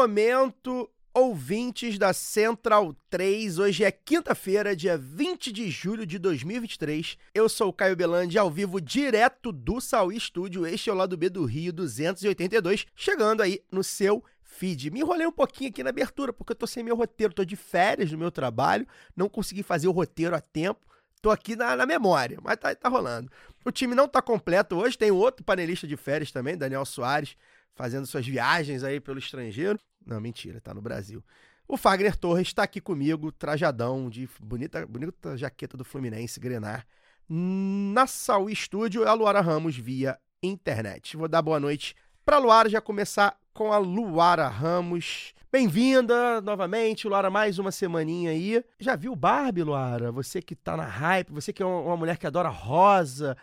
Momento, ouvintes da Central 3. Hoje é quinta-feira, dia 20 de julho de 2023. Eu sou o Caio Belandi, ao vivo direto do Saui Estúdio. Este é o lado B do Rio 282, chegando aí no seu feed. Me enrolei um pouquinho aqui na abertura, porque eu tô sem meu roteiro, tô de férias no meu trabalho, não consegui fazer o roteiro a tempo. Tô aqui na, na memória, mas tá, tá rolando. O time não tá completo hoje, tem outro panelista de férias também, Daniel Soares, fazendo suas viagens aí pelo estrangeiro. Não, mentira, tá no Brasil. O Fagner Torres está aqui comigo, trajadão de bonita, bonita jaqueta do Fluminense, Grenar. Na Saúl Estúdio, a Luara Ramos via internet. Vou dar boa noite para Luara, já começar com a Luara Ramos. Bem-vinda novamente, Luara, mais uma semaninha aí. Já viu Barbie, Luara? Você que tá na hype, você que é uma mulher que adora rosa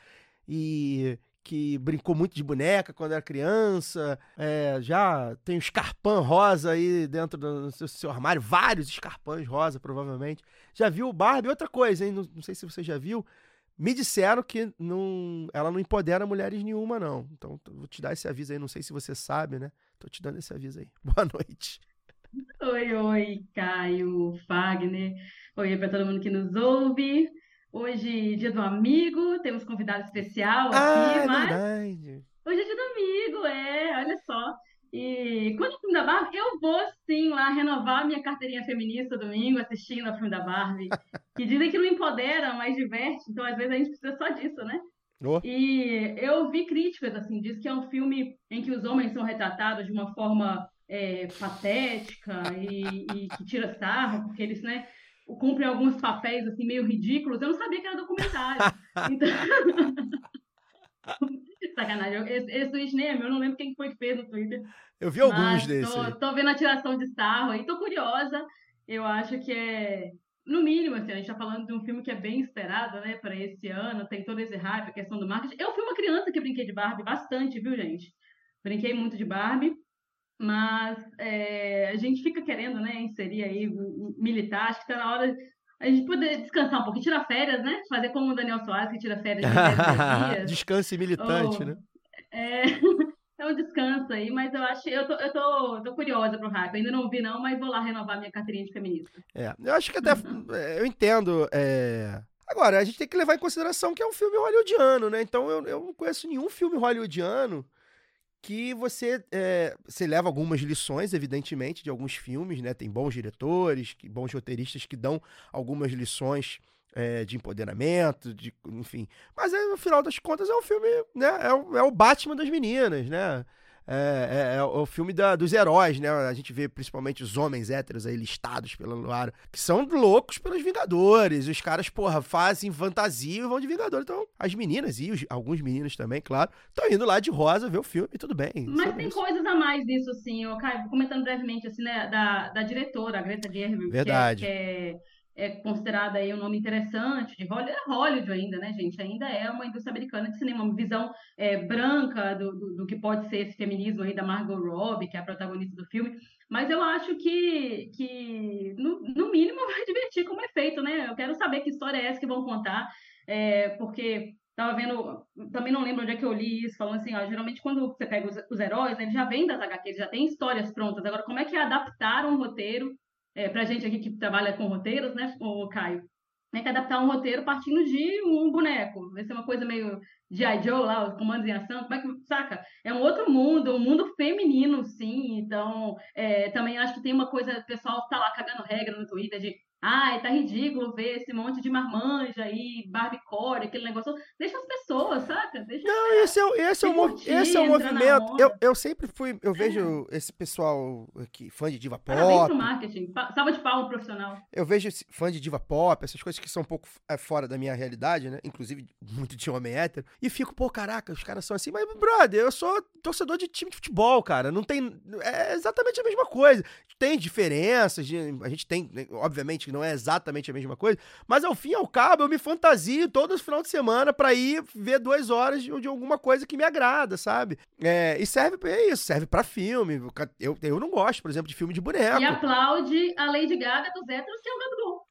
e que brincou muito de boneca quando era criança, é, já tem um escarpão rosa aí dentro do seu, seu armário, vários escarpãs rosa, provavelmente. Já viu Barbie? Outra coisa, hein? Não, não sei se você já viu. Me disseram que não, ela não empodera mulheres nenhuma, não. Então, vou te dar esse aviso aí. Não sei se você sabe, né? Tô te dando esse aviso aí. Boa noite. Oi, oi, Caio, Fagner. Oi para todo mundo que nos ouve. Hoje, dia do amigo, temos convidado especial Ah, aqui, é mas verdade. hoje é dia do amigo, é, olha só. E quando o filme da Barbie, eu vou sim lá renovar minha carteirinha feminista domingo, assistindo ao filme da Barbie, que dizem que não empodera, mas diverte, então às vezes a gente precisa só disso, né? Ô, E eu vi críticas, assim, diz que é um filme em que os homens são retratados de uma forma é, patética e, e que tira sarro, porque eles, né, cumprem alguns papéis, assim, meio ridículos. Eu não sabia que era documentário. Então... Sacanagem. Esse, esse tweet nem é meu, eu não lembro quem foi que fez no Twitter. eu vi alguns desses. tô vendo a tiração de sarro aí, tô curiosa. Eu acho que é, no mínimo, assim, a gente tá falando de um filme que é bem esperado, né, para esse ano, tem todo esse hype, a questão do marketing. Eu fui uma criança que brinquei de Barbie bastante, viu, gente? Brinquei muito de Barbie, mas é, a gente fica querendo, né, inserir aí militar, acho que tá na hora a gente poder descansar um pouquinho, tirar férias, né? Fazer como o Daniel Soares, que tira férias de 10 dias. Descanse militante, Oh, né? É, é um descanso aí, mas eu acho, eu tô, eu tô, tô curiosa pro hype. Ainda não vi não, mas vou lá renovar minha carteirinha de feminista. É, eu acho que até. é, Eu entendo. é, Agora, a gente tem que levar em consideração que é um filme hollywoodiano, né? Então eu, eu não conheço nenhum filme hollywoodiano que você. é, leva algumas lições, evidentemente, de alguns filmes, né? Tem bons diretores, que- bons roteiristas que dão algumas lições. é, de empoderamento, de, enfim. Mas é, no final das contas é um filme, né? É é o Batman das meninas, né? É, é- é o filme da- dos heróis, né? A gente vê principalmente os homens héteros aí listados pela Luara, que são loucos pelos Vingadores. Os caras, porra, fazem fantasia e vão de Vingador. Então, as meninas e os- alguns meninos também, claro, estão indo lá de rosa ver o filme e tudo bem. Mas tem isso. coisas a mais nisso, assim, eu, Caio, comentando brevemente, assim, né, da, da diretora, a Greta Gerwig, que é- Verdade. que é, considerada aí um nome interessante de Hollywood, é Hollywood ainda, né, gente? Ainda é uma indústria americana de cinema, uma visão é, branca do, do, do que pode ser esse feminismo aí da Margot Robbie, que é a protagonista do filme. Mas eu acho que, que no, no mínimo, vai divertir como é feito, né? Eu quero saber que história é essa que vão contar, é, porque Tava vendo, também não lembro onde é que eu li isso, falando assim, ó, geralmente quando você pega os, os heróis, né, eles já vêm das HQs, já tem histórias prontas. Agora, como é que é adaptar um roteiro, é, pra gente aqui que trabalha com roteiros, né, o Caio? Tem que adaptar um roteiro partindo de um boneco. Vai ser uma coisa meio G.I. Joe lá, os comandos em ação, como é que, saca? É um outro mundo, um mundo feminino, sim. Então, é, também acho que tem uma coisa, o pessoal tá lá cagando regra no Twitter de ai, tá ridículo ver esse monte de marmanja aí, Barbiecore, aquele negócio. Deixa as pessoas, saca? Deixa Não, esse é, esse é, curtir, esse é o movimento. Eu, eu sempre fui. Eu vejo esse pessoal aqui, fã de diva Parabéns pro pop. marketing. Salva de palma profissional. Eu vejo esse fã de diva pop, essas coisas que são um pouco é, fora da minha realidade, né? Inclusive, muito de homem hétero. E fico, pô, caraca, os caras são assim. Mas, brother, eu sou torcedor de time de futebol, cara. Não tem. É exatamente a mesma coisa. Tem diferenças, a gente tem, né, obviamente, que não é exatamente a mesma coisa. Mas ao fim e ao cabo, eu me fantasio todo final de semana pra ir ver duas horas de, de alguma coisa que me agrada, sabe? É, e serve pra é isso, serve pra filme. Eu, eu não gosto, por exemplo, de filme de boneco. E aplaude a Lady Gaga dos héteros, que é o Gabigol.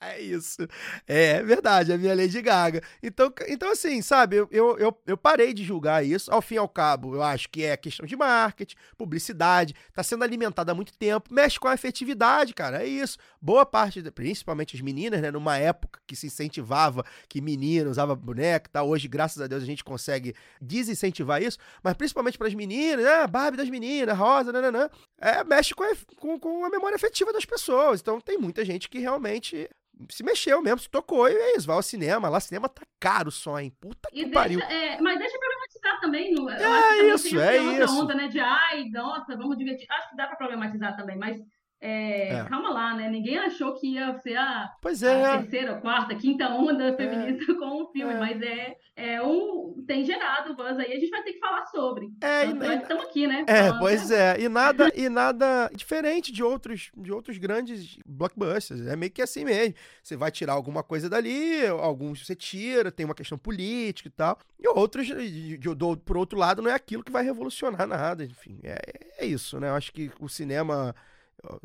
É isso. É verdade, é a minha Lady Gaga. Então, então assim, sabe, eu, eu, eu, parei de julgar isso. Ao fim e ao cabo, eu acho que é questão de marketing, publicidade, tá sendo alimentada há muito tempo, mexe com a afetividade, cara. É isso. Boa parte, principalmente as meninas, né? Numa época que se incentivava que menina usava boneca tal. Hoje, graças a Deus, a gente consegue desincentivar isso, mas principalmente para as meninas, né? Barbie das meninas, rosa, nananã. É, mexe com a, com, com a memória afetiva das pessoas. Então, tem muita gente que realmente se mexeu mesmo, se tocou e é isso, vai ao cinema. Lá, cinema tá caro só, hein? Puta que E pariu. deixa, é, mas deixa problematizar também. No, É que isso, é isso. onda, né? De ai, nossa, vamos divertir. Acho que dá pra problematizar também, mas é, É. calma lá, né? Ninguém achou que ia ser a, Pois a é. terceira, quarta, quinta onda feminista com o filme, É. mas é, é um. Tem gerado buzz aí, a gente vai ter que falar sobre. É, e- Então, estamos aqui, né? É, falando, pois né? é. E nada, e nada diferente de outros, de outros grandes blockbusters. É meio que assim mesmo. Você vai tirar alguma coisa dali, alguns você tira, tem uma questão política e tal. E outros, de- de- do- por outro lado, não é aquilo que vai revolucionar nada. Enfim, é, é isso, né? Eu acho que o cinema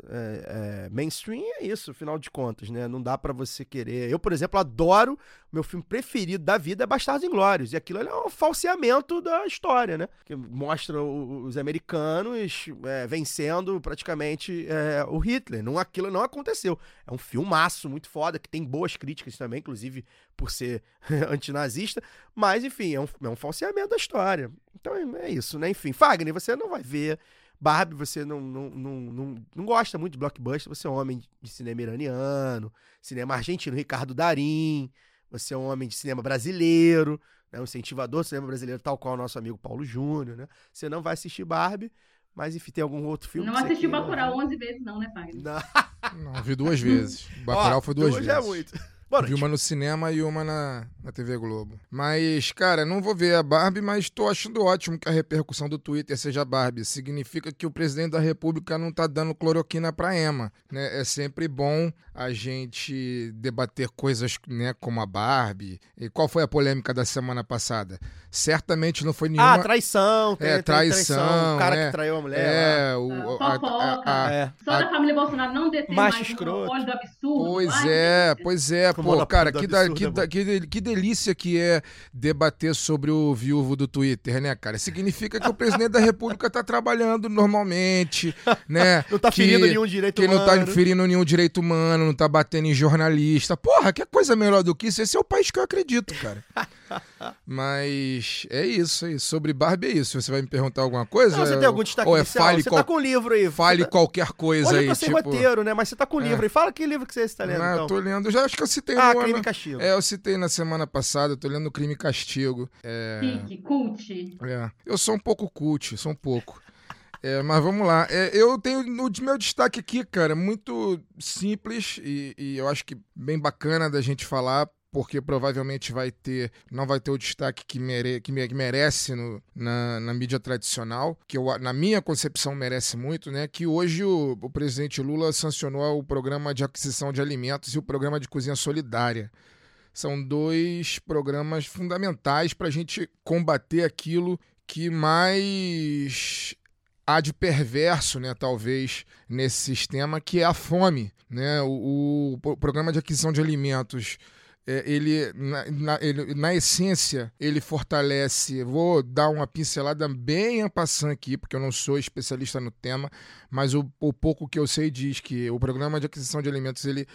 é, é, mainstream é isso, afinal de contas, né? Não dá pra você querer. Eu, por exemplo, adoro. Meu filme preferido da vida é Bastardos Inglórios. E aquilo é um falseamento da história, né? Que mostra os americanos é, vencendo praticamente é, o Hitler. Não, aquilo não aconteceu. É um filmaço muito foda, que tem boas críticas também, inclusive por ser antinazista. Mas, enfim, é um, é um falseamento da história. Então é isso, né? Enfim, Fagner, você não vai ver. Barbie, você não, não, não, não, não gosta muito de blockbuster, você é um homem de cinema iraniano, cinema argentino, Ricardo Darim, você é um homem de cinema brasileiro, né, um incentivador do cinema brasileiro, tal qual o nosso amigo Paulo Júnior, né? Você não vai assistir Barbie, mas enfim, tem algum outro filme Não assistiu queira Bacurau ver? 11 vezes, não, né, Fagner? Não. Não, vi duas vezes. Bacurau Ó, foi duas vezes. é muito. Boa Vi noite. uma no cinema e uma na, na TV Globo. Mas, cara, não vou ver a Barbie, mas tô achando ótimo que a repercussão do Twitter seja Barbie. Significa que o presidente da República não tá dando cloroquina pra Emma, né? É sempre bom a gente debater coisas, né, como a Barbie. E qual foi a polêmica da semana passada? Certamente não foi nenhuma... Ah, traição, tem, É, tem traição, O cara é. que traiu a mulher. é, o, a- a- a- É. Só a- da família Bolsonaro não deter mais o monopólio do absurdo. Pois Ai, é, pois é, pô, cara, que, da- que, é da- que, que delícia que é debater sobre o viúvo do Twitter, né, cara? Significa que o presidente da República tá trabalhando normalmente, né? Não tá que, ferindo nenhum direito Que não tá humano. ferindo nenhum direito humano, não tá batendo em jornalista. Porra, que coisa melhor do que isso? Esse é o país que eu acredito, cara. Mas é isso, é isso. Sobre Barbie é isso. Você vai me perguntar alguma coisa? Não, você tem algum destaque Ou é inicial? fale, Você qual- tá com livro aí. fale você tá... qualquer coisa Hoje aí, eu sem tipo... roteiro, né? Mas você tá com um livro aí. Fala que livro que você está lendo, Ah, então. eu tô lendo. Já acho que eu citei Ah, no Crime ano- e Castigo. É, eu citei na semana passada, eu tô lendo Crime e Castigo. É, Chique, cult. é. Eu sou um pouco cult, sou um pouco. É, mas vamos lá. É, eu tenho o meu destaque aqui, cara, muito simples e, e eu acho que bem bacana da gente falar, porque provavelmente vai ter, não vai ter o destaque que, mere, que, me- que merece no- na, na mídia tradicional, que eu, na minha concepção merece muito, né? Que hoje o, o presidente Lula sancionou o programa de aquisição de alimentos e o programa de cozinha solidária. São dois programas fundamentais para a gente combater aquilo que mais há de perverso, né, talvez, nesse sistema, que é a fome. Né? O, o pro- programa de aquisição de alimentos, ele na, na- ele, na essência, ele fortalece. Vou dar uma pincelada bem passant aqui, porque eu não sou especialista no tema, mas o, o pouco que eu sei diz que o programa de aquisição de alimentos ele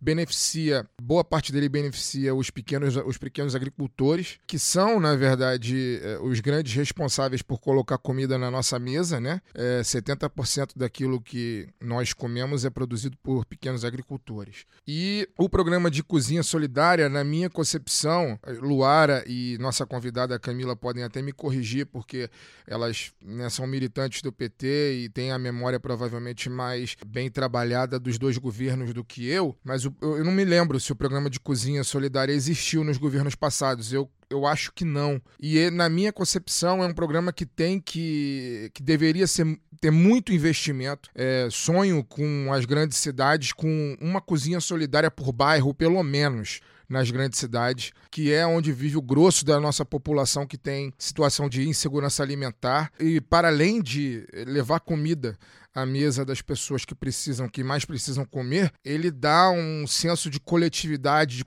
beneficia, boa parte dele beneficia os pequenos, os pequenos agricultores, que são, na verdade, eh, os grandes responsáveis por colocar comida na nossa mesa, né? É, 70% daquilo que nós comemos é produzido por pequenos agricultores. E o programa de cozinha solidária, na minha concepção, Luara e nossa convidada Camila podem até me corrigir, porque elas né, são militantes do PT e têm a memória provavelmente mais bem trabalhada dos dois governos do que eu, mas eu não me lembro se o programa de cozinha solidária existiu nos governos passados. Eu eu acho que não. E na minha concepção é um programa que tem que que deveria ser, ter muito investimento. É, sonho com as grandes cidades com uma cozinha solidária por bairro, pelo menos nas grandes cidades, que é onde vive o grosso da nossa população que tem situação de insegurança alimentar. E para além de levar comida à mesa das pessoas que precisam, que mais precisam comer, ele dá um senso de coletividade, de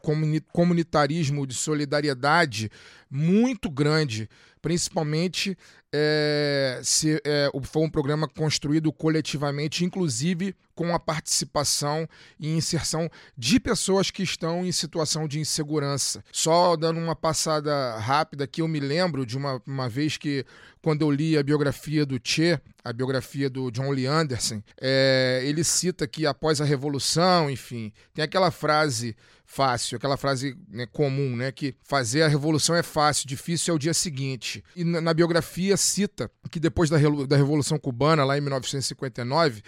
comunitarismo, de solidariedade muito grande, principalmente é, se é, foi um programa construído coletivamente, inclusive com a participação e inserção de pessoas que estão em situação de insegurança. Só dando uma passada rápida que eu me lembro de uma, uma vez que, quando eu li a biografia do Che, a biografia do John Lee Anderson, é, ele cita que após a Revolução, enfim, tem aquela frase fácil, aquela frase né, comum, né, que fazer a revolução é fácil, difícil é o dia seguinte. E na, na biografia cita que depois da, da Revolução Cubana, lá em 1959,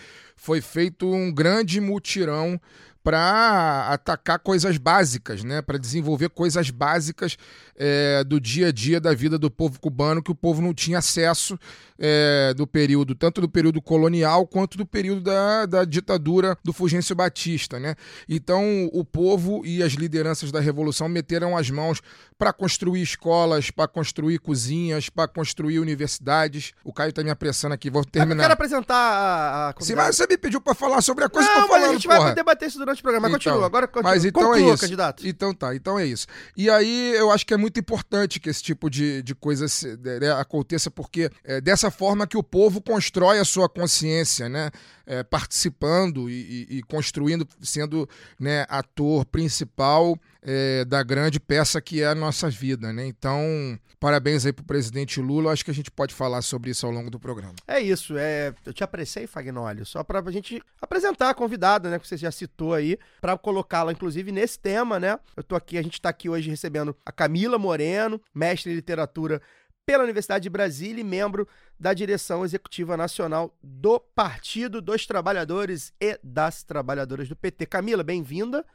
foi feito um grande mutirão para atacar coisas básicas, né? para desenvolver coisas básicas é, do dia a dia da vida do povo cubano que o povo não tinha acesso é, do período, tanto do período colonial quanto do período da, da ditadura do Fulgêncio Batista. Né? Então o povo e as lideranças da Revolução meteram as mãos para construir escolas, para construir cozinhas, para construir universidades. O Caio está me apressando aqui, vou terminar. Eu quero apresentar a, a Se, mas você me pediu para falar sobre a coisa não, que eu falando, a gente porra. vai debater isso durante o programa. Mas Então, continua, agora continua. Mas então Conclua, é isso. candidato. Então tá, então é isso. E aí eu acho que é muito importante que esse tipo de, de coisa se- né, aconteça, porque é dessa forma que o povo constrói a sua consciência, né? É, participando e, e- e construindo, sendo né, ator principal é, da grande peça que é a nossa vida, né? Então, parabéns aí pro presidente Lula. Acho que a gente pode falar sobre isso ao longo do programa. É isso, é, eu te apressei, Fagnólio, só pra gente apresentar a convidada, né, que você já citou aí, pra colocá-la, inclusive, nesse tema, né? Eu tô aqui, a gente tá aqui hoje recebendo a Camila Moreno, mestre em literatura pela Universidade de Brasília e membro da direção executiva nacional do Partido dos Trabalhadores e das Trabalhadoras do PT. Camila, bem-vinda.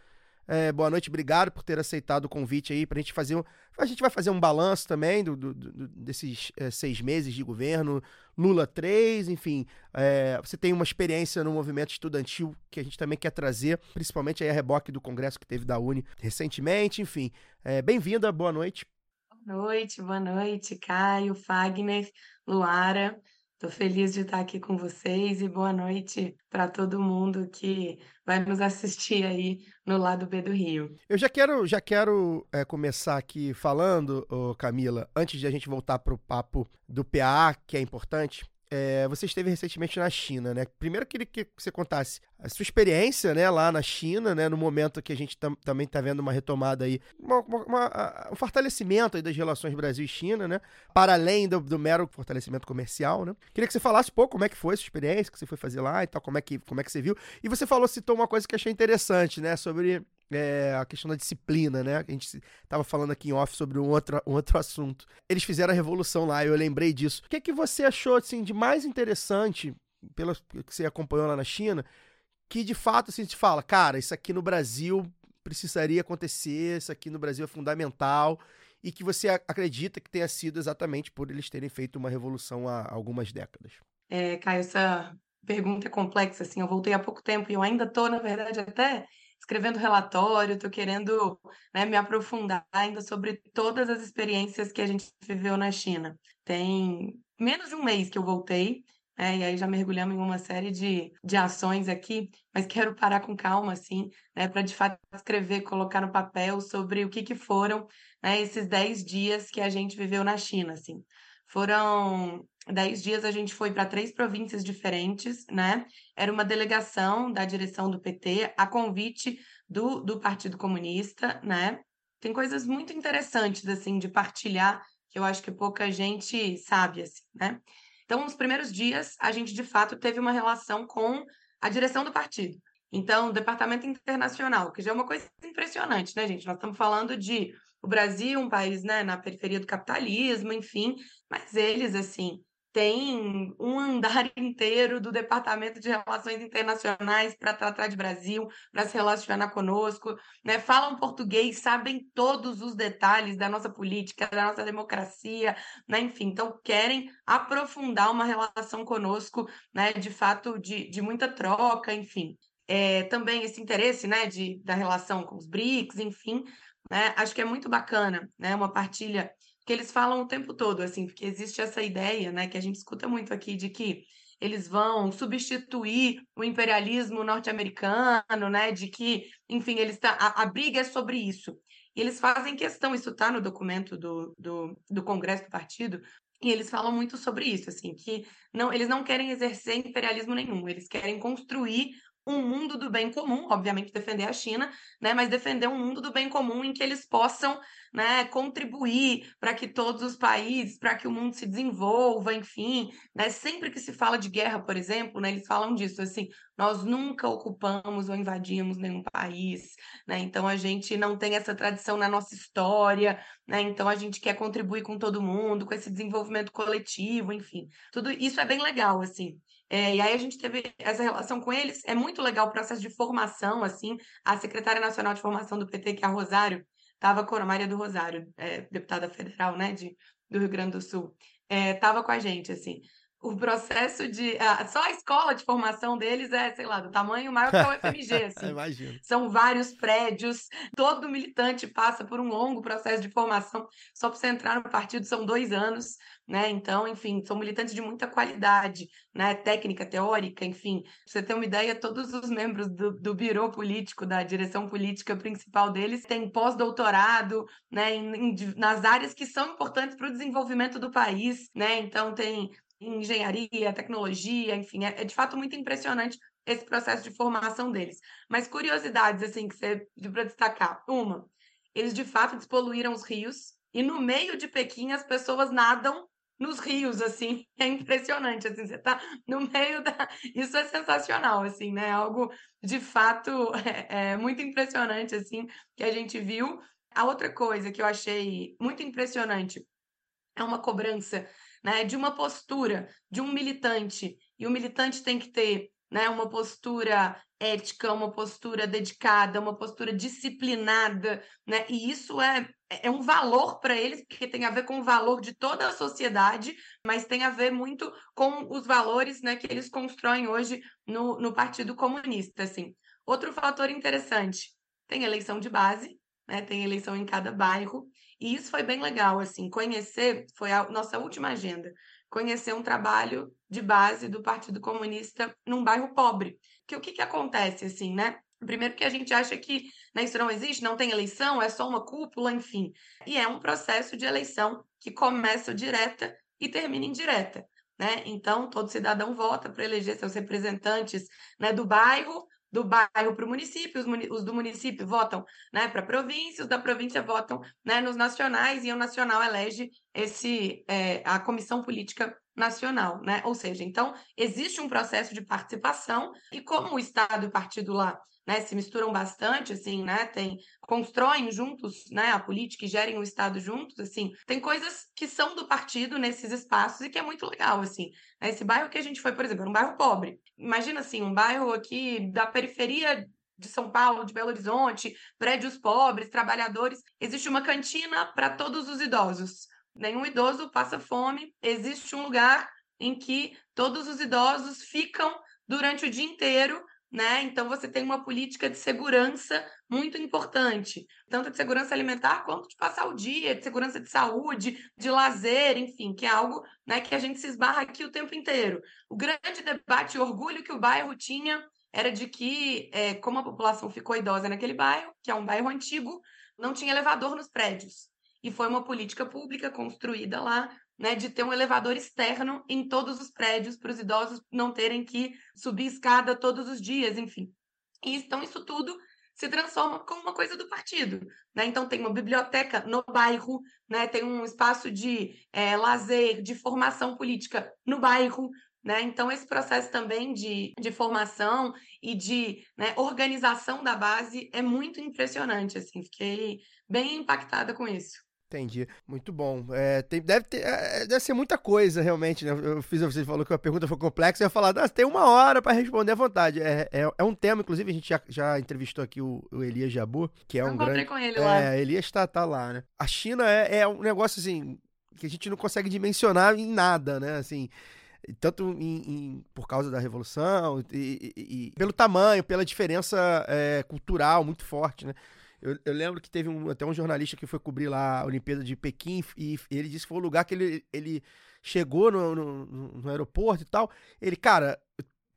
É, boa noite, obrigado por ter aceitado o convite aí pra gente fazer um. A gente vai fazer um balanço também do, do- do- desses é, seis meses de governo, Lula 3, enfim. é, você tem uma experiência no movimento estudantil que a gente também quer trazer, principalmente aí a reboque do congresso que teve da Uni recentemente, enfim. É, Bem-vinda, boa noite. Noite, boa noite, Caio, Fagner, Luara. Estou feliz de estar aqui com vocês e boa noite para todo mundo que vai nos assistir aí no lado B do Rio. Eu já quero, já quero é, começar aqui falando, Camila, antes de a gente voltar pro papo do PA, que é importante. É, você esteve recentemente na China, né? Primeiro queria que você contasse a sua experiência, né, lá na China, né, no momento que a gente tam- também está vendo uma retomada aí, uma- uma- um fortalecimento aí das relações Brasil e China, né? Para além do, do mero fortalecimento comercial, né? Queria que você falasse um pouco como é que foi a sua experiência, que você foi fazer lá e tal, como é que, como é que você viu. E você falou, citou uma coisa que achei interessante, né? Sobre é, a questão da disciplina, né? A gente tava falando aqui em off sobre um outro, um outro assunto. Eles fizeram a revolução lá, eu lembrei disso. O que, é que você achou, assim, de mais interessante, pelo que você acompanhou lá na China, que de fato, assim, te fala, cara, isso aqui no Brasil precisaria acontecer, isso aqui no Brasil é fundamental, e que você a- acredita que tenha sido exatamente por eles terem feito uma revolução há algumas décadas. É, Caio, essa pergunta é complexa, assim, eu voltei há pouco tempo e eu ainda estou, na verdade, até escrevendo relatório, estou querendo, né, me aprofundar ainda sobre todas as experiências que a gente viveu na China. Tem menos de um mês que eu voltei, né, e aí já mergulhamos em uma série de, de ações aqui, mas quero parar com calma, assim, né, para de fato escrever, colocar no papel sobre o que que foram, né, esses 10 dias que a gente viveu na China, assim. Foram 10 dias, a gente foi para três províncias diferentes, né? Era uma delegação da direção do PT, a convite do, do Partido Comunista, né? Tem coisas muito interessantes, assim, de partilhar, que eu acho que pouca gente sabe, assim, né? Então, nos primeiros dias, a gente, de fato, teve uma relação com a direção do partido. Então, o departamento internacional, que já é uma coisa impressionante, né, gente? Nós estamos falando de o Brasil, um país, né, na periferia do capitalismo, enfim, mas eles, assim, têm um andar inteiro do Departamento de Relações Internacionais para tratar de Brasil, para se relacionar conosco, né? Falam português, sabem todos os detalhes da nossa política, da nossa democracia, né? Enfim, então querem aprofundar uma relação conosco, né? De fato, de, de muita troca, enfim. É, também esse interesse, né, de, da relação com os BRICS, enfim, né? Acho que é muito bacana, né? Uma partilha que eles falam o tempo todo, assim, porque existe essa ideia, né, que a gente escuta muito aqui de que eles vão substituir o imperialismo norte-americano, né, de que, enfim, eles tá, a, a briga é sobre isso. E eles fazem questão, isso está no documento do, do, do Congresso do Partido, e eles falam muito sobre isso, assim, que não, eles não querem exercer imperialismo nenhum, eles querem construir um mundo do bem comum, obviamente defender a China, né, mas defender um mundo do bem comum em que eles possam né, contribuir para que todos os países, para que o mundo se desenvolva, enfim, né, sempre que se fala de guerra, por exemplo, né, eles falam disso, assim, nós nunca ocupamos ou invadimos nenhum país, né, então a gente não tem essa tradição na nossa história, né, então a gente quer contribuir com todo mundo, com esse desenvolvimento coletivo, enfim, tudo isso é bem legal, assim, é, e aí a gente teve essa relação com eles. É muito legal o processo de formação, assim. A secretária nacional de formação do PT, que é a Rosário, estava com a Maria do Rosário, é, deputada federal, né, de, do Rio Grande do Sul, estava é, com a gente, assim. O processo de. só a escola de formação deles é, sei lá, do tamanho maior que o FMG, assim. Imagino. São vários prédios, todo militante passa por um longo processo de formação. Só para você entrar no partido são dois anos né? Então, enfim, são militantes de muita qualidade, né? Técnica, teórica, enfim. Pra você ter uma ideia, todos os membros do, do biro político, da direção política principal deles, têm pós-doutorado, né? Em, em, nas áreas que são importantes para o desenvolvimento do país, né? Então, tem engenharia, tecnologia, enfim, é, é de fato muito impressionante esse processo de formação deles. Mas curiosidades, assim, que você para destacar. Uma, eles de fato despoluíram os rios, e no meio de Pequim as pessoas nadam nos rios, assim, é impressionante, assim, você tá no meio da... Isso é sensacional, assim, né, algo de fato é, é muito impressionante, assim, que a gente viu. A outra coisa que eu achei muito impressionante é uma cobrança, né, de uma postura de um militante, e o militante tem que ter né? Uma postura ética, uma postura dedicada, uma postura disciplinada, né? E isso é, é um valor para eles, porque tem a ver com o valor de toda a sociedade, mas tem a ver muito com os valores, né, que eles constroem hoje no, no Partido Comunista, assim. Outro fator interessante, tem eleição de base, né? Tem eleição em cada bairro, e isso foi bem legal, assim, conhecer, foi a nossa última agenda, conhecer um trabalho de base do Partido Comunista num bairro pobre. Que o que, que acontece, assim, né? Primeiro que a gente acha que né, isso não existe, não tem eleição, é só uma cúpula, enfim. E é um processo de eleição que começa direta e termina indireta. Né? Então, todo cidadão vota para eleger seus representantes né, do bairro, do bairro para o município, os, os, do município votam né, para a província, os da província votam né, nos nacionais, e o nacional elege esse, é, a comissão política nacional, né? Ou seja, então existe um processo de participação, e como o Estado e o partido lá né, se misturam bastante, assim, né, tem, constroem juntos, né, a política e gerem o Estado juntos, assim, tem coisas que são do partido nesses espaços e que é muito legal, assim. Esse bairro que a gente foi, por exemplo, era um bairro pobre. Imagina, assim, um bairro aqui da periferia de São Paulo, de Belo Horizonte, prédios pobres, trabalhadores. Existe uma cantina para todos os idosos. Nenhum idoso passa fome. Existe um lugar em que todos os idosos ficam durante o dia inteiro né? Então você tem uma política de segurança muito importante, tanto de segurança alimentar quanto de passar o dia, de segurança de saúde, de lazer, enfim, que é algo né, que a gente se esbarra aqui o tempo inteiro. O grande debate e orgulho que o bairro tinha era de que, é, como a população ficou idosa naquele bairro, que é um bairro antigo, não tinha elevador nos prédios. E foi uma política pública construída lá né, de ter um elevador externo em todos os prédios para os idosos não terem que subir escada todos os dias, enfim. E, então, isso tudo se transforma como uma coisa do partido. Né? Então, tem uma biblioteca no bairro, né? tem um espaço de é, lazer, de formação política no bairro. Né? Então, esse processo também de, de formação e de né, organização da base é muito impressionante. Assim, fiquei bem impactada com isso. Entendi. Muito bom. É, tem, deve, ter, é, deve ser muita coisa, realmente, né? Eu fiz, você falou que a pergunta foi complexa, eu ia falar, ah, tem uma hora para responder à vontade. É, é, é, um tema, inclusive, a gente já, já entrevistou aqui o, o Elias Jabu, que é um grande. com ele lá. É, Elias está tá lá, né? A China é, é um negócio, assim, que a gente não consegue dimensionar em nada, né? Assim, tanto em, em, por causa da revolução e, e, e, pelo tamanho, pela diferença é, cultural muito forte, né? Eu, eu, lembro que teve um, até um jornalista que foi cobrir lá a Olimpíada de Pequim e, ele disse que foi o lugar que ele, ele chegou no, no, no aeroporto e tal. Ele, cara,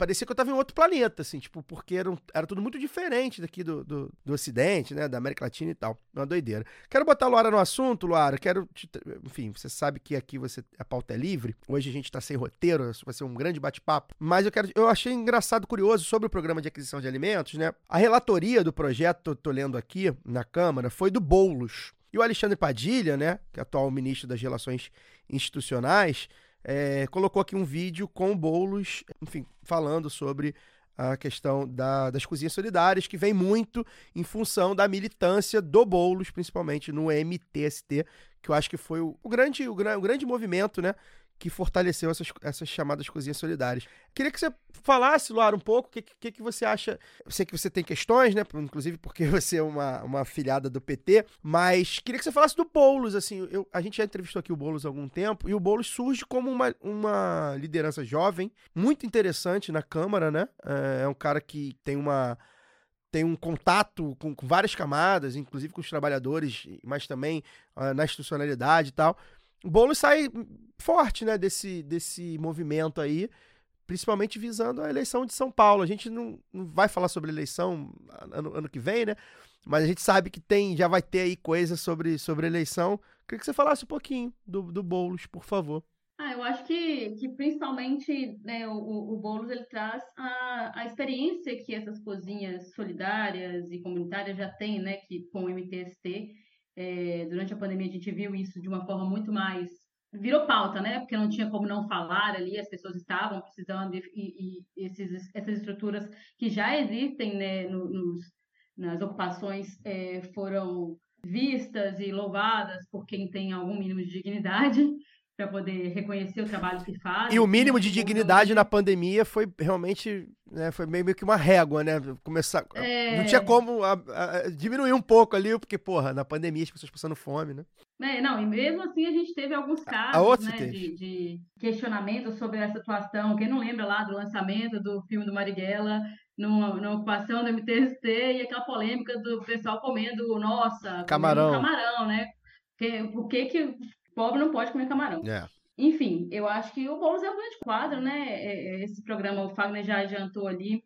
parecia que eu tava em outro planeta, assim, tipo, porque era, um, era tudo muito diferente daqui do, do, do, Ocidente, né, da América Latina e tal. Uma doideira. Quero botar a Luara no assunto, Luara, quero, te, enfim, você sabe que aqui você, a pauta é livre, hoje a gente tá sem roteiro, vai ser um grande bate-papo, mas eu quero, eu achei engraçado, curioso sobre o programa de aquisição de alimentos, né, a relatoria do projeto, tô lendo aqui na Câmara, foi do Boulos. E o Alexandre Padilha, né, que é atual ministro das Relações Institucionais, é, colocou aqui um vídeo com o Boulos, enfim, falando sobre a questão da, das cozinhas solidárias, que vem muito em função da militância do Boulos, principalmente no MTST, que eu acho que foi o, o grande, o, o grande movimento, né? Que fortaleceu essas, essas chamadas cozinhas solidárias. Queria que você falasse, Luara, um pouco o que, que, que, você acha. Eu sei que você tem questões, né? Inclusive porque você é uma, uma afiliada do PT, mas queria que você falasse do Boulos. Assim, eu, a gente já entrevistou aqui o Boulos há algum tempo, e o Boulos surge como uma, uma liderança jovem, muito interessante na Câmara, né? É, é um cara que tem uma tem um contato com, com, várias camadas, inclusive com os trabalhadores, mas também uh, na institucionalidade e tal. O Boulos sai forte, né, desse, desse movimento aí, principalmente visando a eleição de São Paulo. A gente não, não vai falar sobre eleição ano, ano que vem, né? Mas a gente sabe que tem, já vai ter aí coisa sobre, sobre eleição. Queria que você falasse um pouquinho do, do Boulos, por favor. Ah, eu acho que, que principalmente né, o, o Boulos ele traz a, a experiência que essas cozinhas solidárias e comunitárias já têm, né, que, com o MTST, é, durante a pandemia a gente viu isso de uma forma muito mais virou pauta, né? Porque não tinha como não falar ali, as pessoas estavam precisando e, e, e esses, essas estruturas que já existem né, no, nos, nas ocupações é, foram vistas e louvadas por quem tem algum mínimo de dignidade para poder reconhecer o trabalho que faz. E o mínimo de dignidade na pandemia foi realmente, né, foi meio, que uma régua, né? Começar, é... não tinha como a, a, diminuir um pouco ali, porque porra, na pandemia as pessoas passando fome, né? É, não, e mesmo assim a gente teve alguns casos né, de, de, questionamento sobre essa situação. Quem não lembra lá do lançamento do filme do Marighella numa, numa ocupação do MTST e aquela polêmica do pessoal comendo, nossa, camarão, camarão né? Por que, que Pobre não pode comer camarão. É. Enfim, eu acho que o Boulos é um grande quadro, né? É, é, esse programa, o Fagner já adiantou ali,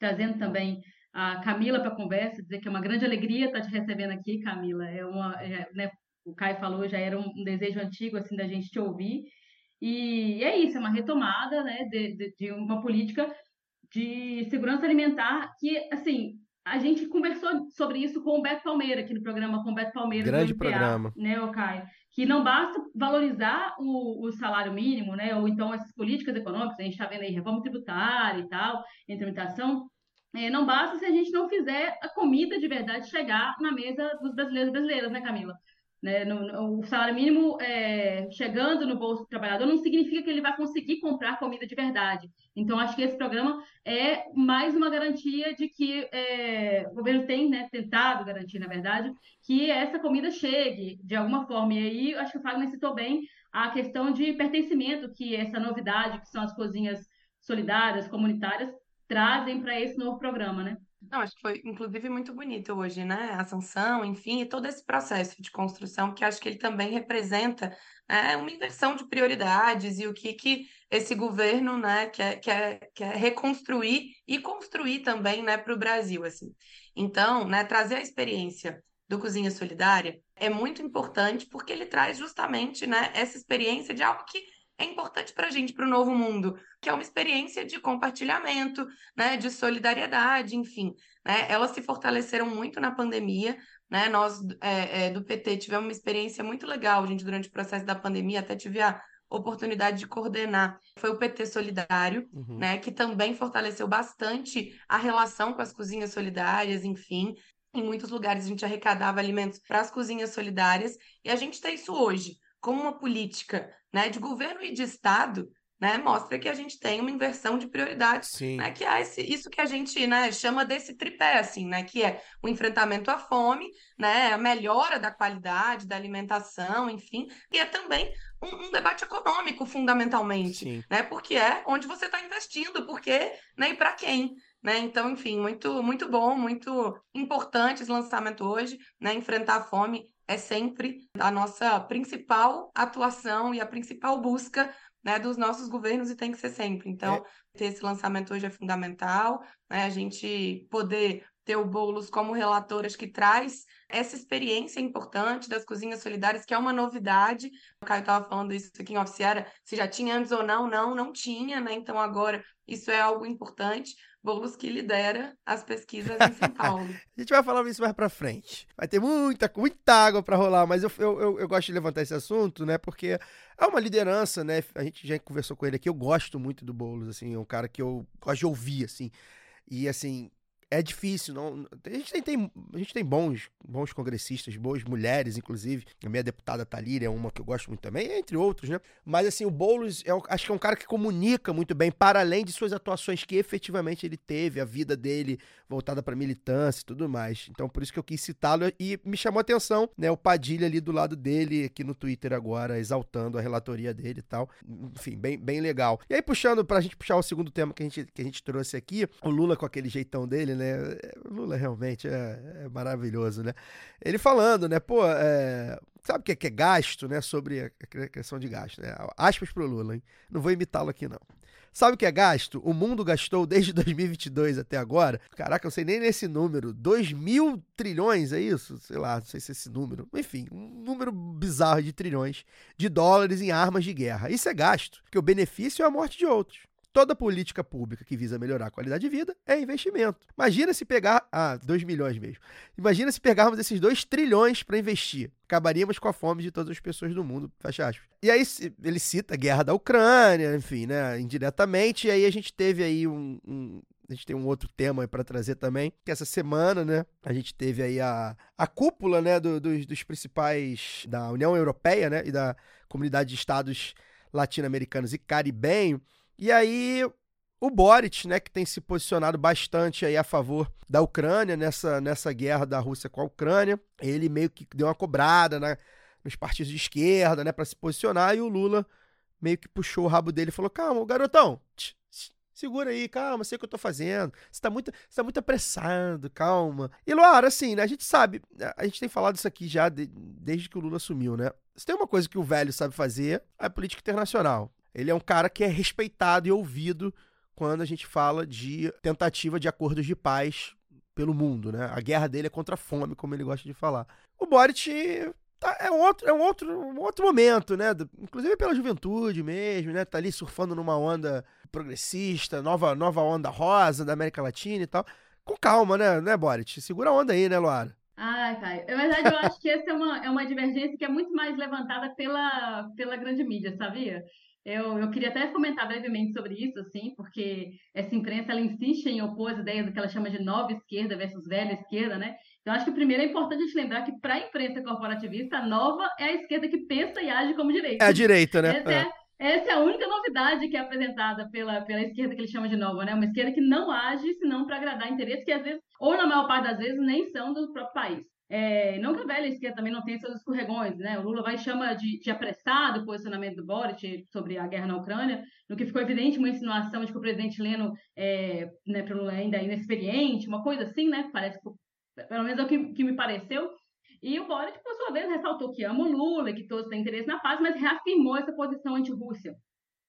trazendo também a Camila para a conversa, dizer que é uma grande alegria estar te recebendo aqui, Camila. É uma, é, né, o Caio falou, já era um desejo antigo assim da gente te ouvir. E é isso, é uma retomada né, de, de, de uma política de segurança alimentar que, assim, a gente conversou sobre isso com o Beto Palmeira, aqui no programa com o Beto Palmeira. Grande MPA, programa. Né, o Caio? Que não basta valorizar o, o, salário mínimo, né? Ou então essas políticas econômicas, a gente está vendo aí reforma tributária e tal, implementação. É, não basta se a gente não fizer a comida de verdade chegar na mesa dos brasileiros e brasileiras, né, Camila? Né? No, o salário mínimo é, chegando no bolso do trabalhador não significa que ele vai conseguir comprar comida de verdade. Então, acho que esse programa é mais uma garantia de que é, o governo tem né, tentado garantir, na verdade, que essa comida chegue de alguma forma. E aí, acho que o Fagner citou bem a questão de pertencimento, que essa novidade, que são as cozinhas solidárias, comunitárias, trazem para esse novo programa, né? Não, acho que foi, inclusive, muito bonito hoje, né? A sanção, enfim, e todo esse processo de construção, que acho que ele também representa é, uma inversão de prioridades e o que, que esse governo né, quer, quer, quer reconstruir e construir também né, para o Brasil. Assim. Então, né, trazer a experiência do Cozinha Solidária é muito importante porque ele traz justamente né, essa experiência de algo que é importante para a gente, para o novo mundo, que é uma experiência de compartilhamento, né, de solidariedade, enfim. Né? Elas se fortaleceram muito na pandemia, né? Nós é, é, do PT tivemos uma experiência muito legal, gente, durante o processo da pandemia, até tive a oportunidade de coordenar. Foi o PT Solidário, uhum. né, que também fortaleceu bastante a relação com as cozinhas solidárias, enfim. Em muitos lugares a gente arrecadava alimentos para as cozinhas solidárias e a gente tem isso hoje como uma política, né, de governo e de estado né, mostra que a gente tem uma inversão de prioridades, né, que é esse, isso que a gente né, chama desse tripé, assim, né, que é o enfrentamento à fome, né, a melhora da qualidade da alimentação, enfim, e é também um, um debate econômico, fundamentalmente, Sim. né, porque é onde você está investindo, porque, né, e para quem, né? Então, enfim, muito, muito bom, muito importante esse lançamento hoje, né? Enfrentar a fome é sempre a nossa principal atuação e a principal busca né, dos nossos governos e tem que ser sempre. Então, é. ter esse lançamento hoje é fundamental, né, a gente poder ter o Boulos como relatoras que traz essa experiência importante das cozinhas solidárias, que é uma novidade. O Caio estava falando isso aqui em oficiara, se já tinha antes ou não, não, não tinha, né? Então agora isso é algo importante. Boulos que lidera as pesquisas em São Paulo. a gente vai falar isso mais para frente. Vai ter muita, muita água para rolar, mas eu, eu, eu, eu, gosto de levantar esse assunto, né? Porque é uma liderança, né? A gente já conversou com ele aqui. Eu gosto muito do Boulos, assim, é um cara que eu gosto de ouvir, assim. E assim, é difícil. Não, a gente tem, tem, a gente tem bons, bons congressistas, boas mulheres, inclusive. A minha deputada Talíria é uma que eu gosto muito também, entre outros, né? Mas assim, o Boulos é, acho que é um cara que comunica muito bem, para além de suas atuações que efetivamente ele teve, a vida dele voltada para militância e tudo mais. Então, por isso que eu quis citá-lo e me chamou a atenção, né? O Padilha ali do lado dele, aqui no Twitter agora, exaltando a relatoria dele e tal. Enfim, bem, bem legal. E aí, puxando, pra gente puxar o segundo tema que a gente, que a gente trouxe aqui, o Lula com aquele jeitão dele, né? Né? Lula realmente é, é maravilhoso, né? Ele falando, né? Pô, é, sabe o que é, que é gasto, né? Sobre a questão de gasto, né? Aspas pro Lula, hein? Não vou imitá-lo aqui, não. Sabe o que é gasto? O mundo gastou desde 2022 até agora. Caraca, eu sei nem nesse número. 2 mil trilhões, é isso? Sei lá, não sei se é esse número. Enfim, um número bizarro de trilhões de dólares em armas de guerra. Isso é gasto, porque o benefício é a morte de outros. Toda política pública que visa melhorar a qualidade de vida é investimento. Imagina se pegar. Ah, 2 milhões mesmo. Imagina se pegarmos esses 2 trilhões para investir. Acabaríamos com a fome de todas as pessoas do mundo. Fecha aspas. E aí ele cita a guerra da Ucrânia, enfim, né? Indiretamente. E aí a gente teve aí um, um a gente tem um outro tema para trazer também, que essa semana, né, a gente teve aí a, a cúpula, né, do, dos, dos principais da União Europeia, né, e da Comunidade de Estados Latino-Americanos e Caribenho, e aí o Boric, né, que tem se posicionado bastante aí a favor da Ucrânia nessa, nessa guerra da Rússia com a Ucrânia, ele meio que deu uma cobrada né, nos partidos de esquerda, né, para se posicionar, e o Lula meio que puxou o rabo dele e falou: "Calma, garotão, tch, segura aí, calma, sei o que eu tô fazendo. Você tá muito, você tá muito apressado, calma". E Luara, assim, né, a gente sabe, a gente tem falado isso aqui já de, desde que o Lula assumiu, né? Se tem uma coisa que o velho sabe fazer, é política internacional. Ele é um cara que é respeitado e ouvido quando a gente fala de tentativa de acordos de paz pelo mundo, né? A guerra dele é contra a fome, como ele gosta de falar. O Boric tá, é, um outro, é um, outro, um outro momento, né? Inclusive pela juventude mesmo, né? Tá ali surfando numa onda progressista, nova, nova onda rosa da América Latina e tal. Com calma, né, né Boric? Segura a onda aí, né, Luara? Ai, Caio. Na verdade, eu acho que essa é uma, é uma divergência que é muito mais levantada pela, pela grande mídia, sabia? Eu, eu queria até comentar brevemente sobre isso, assim, porque essa imprensa ela insiste em opor as ideias do que ela chama de nova esquerda versus velha esquerda, né? Então, acho que primeiro é importante a gente lembrar que, para a imprensa corporativista, a nova é a esquerda que pensa e age como direita. É a direita, né? Essa é, é, essa é a única novidade que é apresentada pela, pela esquerda que ele chama de nova, né? Uma esquerda que não age senão para agradar interesses que, às vezes, ou na maior parte das vezes, nem são do próprio país. É, não que a velha esquerda também não tenha seus escorregões, né? O Lula vai chama de, de apressado o posicionamento do Boric sobre a guerra na Ucrânia, no que ficou evidente uma insinuação de que o presidente Leno é, né, para o Lula ainda é inexperiente, uma coisa assim, né? Parece pelo menos é o que, que me pareceu. E o Boric, por sua vez, ressaltou que ama o Lula que todos têm interesse na paz, mas reafirmou essa posição anti-Rússia.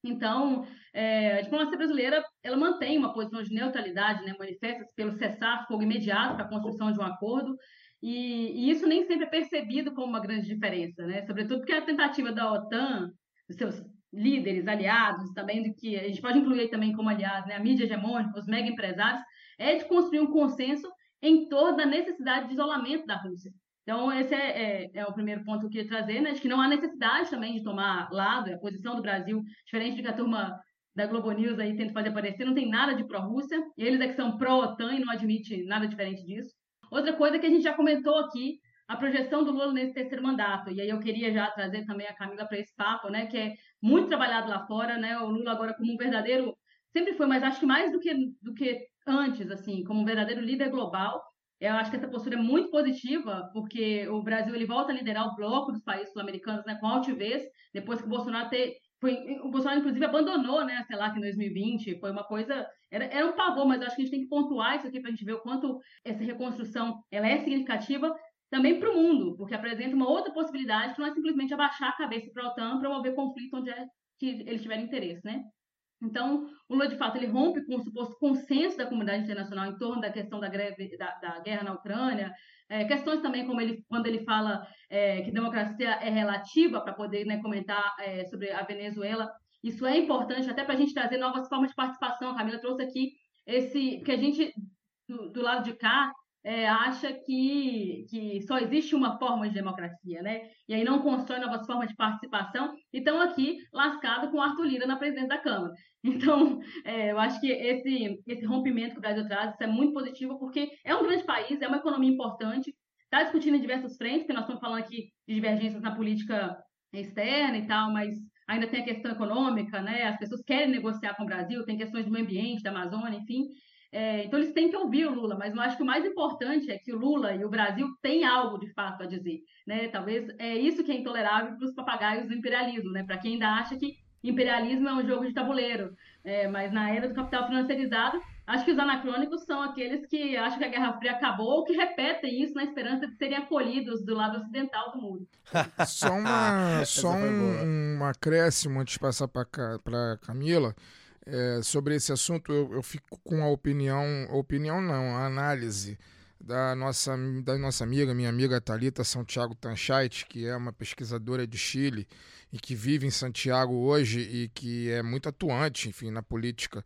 Então, é, a diplomacia brasileira ela mantém uma posição de neutralidade, né, manifesta-se pelo cessar-fogo imediato para a construção de um acordo, e, e, isso nem sempre é percebido como uma grande diferença, né? Sobretudo porque a tentativa da OTAN, dos seus líderes, aliados, também do que a gente pode incluir também como aliados, né, a mídia hegemônica, os mega empresários, é de construir um consenso em torno da necessidade de isolamento da Rússia. Então, esse é, é, é, o primeiro ponto que eu queria trazer, né? De que não há necessidade também de tomar lado, a posição do Brasil, diferente do que a turma da Globo News aí tenta fazer aparecer, não tem nada de pró-Rússia, eles é que são pró-OTAN e não admite nada diferente disso. Outra coisa que a gente já comentou aqui, a projeção do Lula nesse terceiro mandato, e aí eu queria já trazer também a Camila para esse papo, né? Que é muito trabalhado lá fora, né? O Lula agora como um verdadeiro, sempre foi, mas acho que mais do que, do que antes, assim, como um verdadeiro líder global, eu acho que essa postura é muito positiva, porque o Brasil ele volta a liderar o bloco dos países sul-americanos né, com altivez, depois que o Bolsonaro ter, foi, o Bolsonaro, inclusive, abandonou, né, sei lá, que em 2020 foi uma coisa. Era, era um pavor, mas acho que a gente tem que pontuar isso aqui para a gente ver o quanto essa reconstrução ela é significativa também para o mundo, porque apresenta uma outra possibilidade que não é simplesmente abaixar a cabeça para a OTAN, promover conflito onde é que eles tiverem interesse, né? Então, o Lula, de fato, ele rompe com o suposto consenso da comunidade internacional em torno da questão da, greve, da, da guerra na Ucrânia, é, questões também como ele, quando ele fala é, que democracia é relativa, para poder né, comentar é, sobre a Venezuela, isso é importante até para a gente trazer novas formas de participação. A Camila trouxe aqui esse, que a gente, do, do lado de cá, é, acha que, que só existe uma forma de democracia, né? E aí não constrói novas formas de participação e estão aqui lascado com Arthur Lira na presidência da Câmara. Então, é, eu acho que esse, esse rompimento que o Brasil traz é muito positivo, porque é um grande país, é uma economia importante, está discutindo em diversas frentes, porque nós estamos falando aqui de divergências na política externa e tal, mas ainda tem a questão econômica, né? As pessoas querem negociar com o Brasil, tem questões do meio ambiente, da Amazônia, enfim. É, então eles têm que ouvir o Lula, mas eu acho que o mais importante é que o Lula e o Brasil têm algo de fato a dizer, né? Talvez é isso que é intolerável para os papagaios do imperialismo, né? Para quem ainda acha que imperialismo é um jogo de tabuleiro, é, mas na era do capital financiarizado, acho que os anacrônicos são aqueles que acham que a Guerra Fria acabou ou que repetem isso na esperança de serem acolhidos do lado ocidental do mundo. Só, uma, só um, um acréscimo antes de passar para Camila. É, sobre esse assunto, eu, eu, fico com a opinião, opinião não, a análise da nossa, da nossa amiga, minha amiga Talita Santiago Tanchait, que é uma pesquisadora de Chile e que vive em Santiago hoje e que é muito atuante, enfim, na política,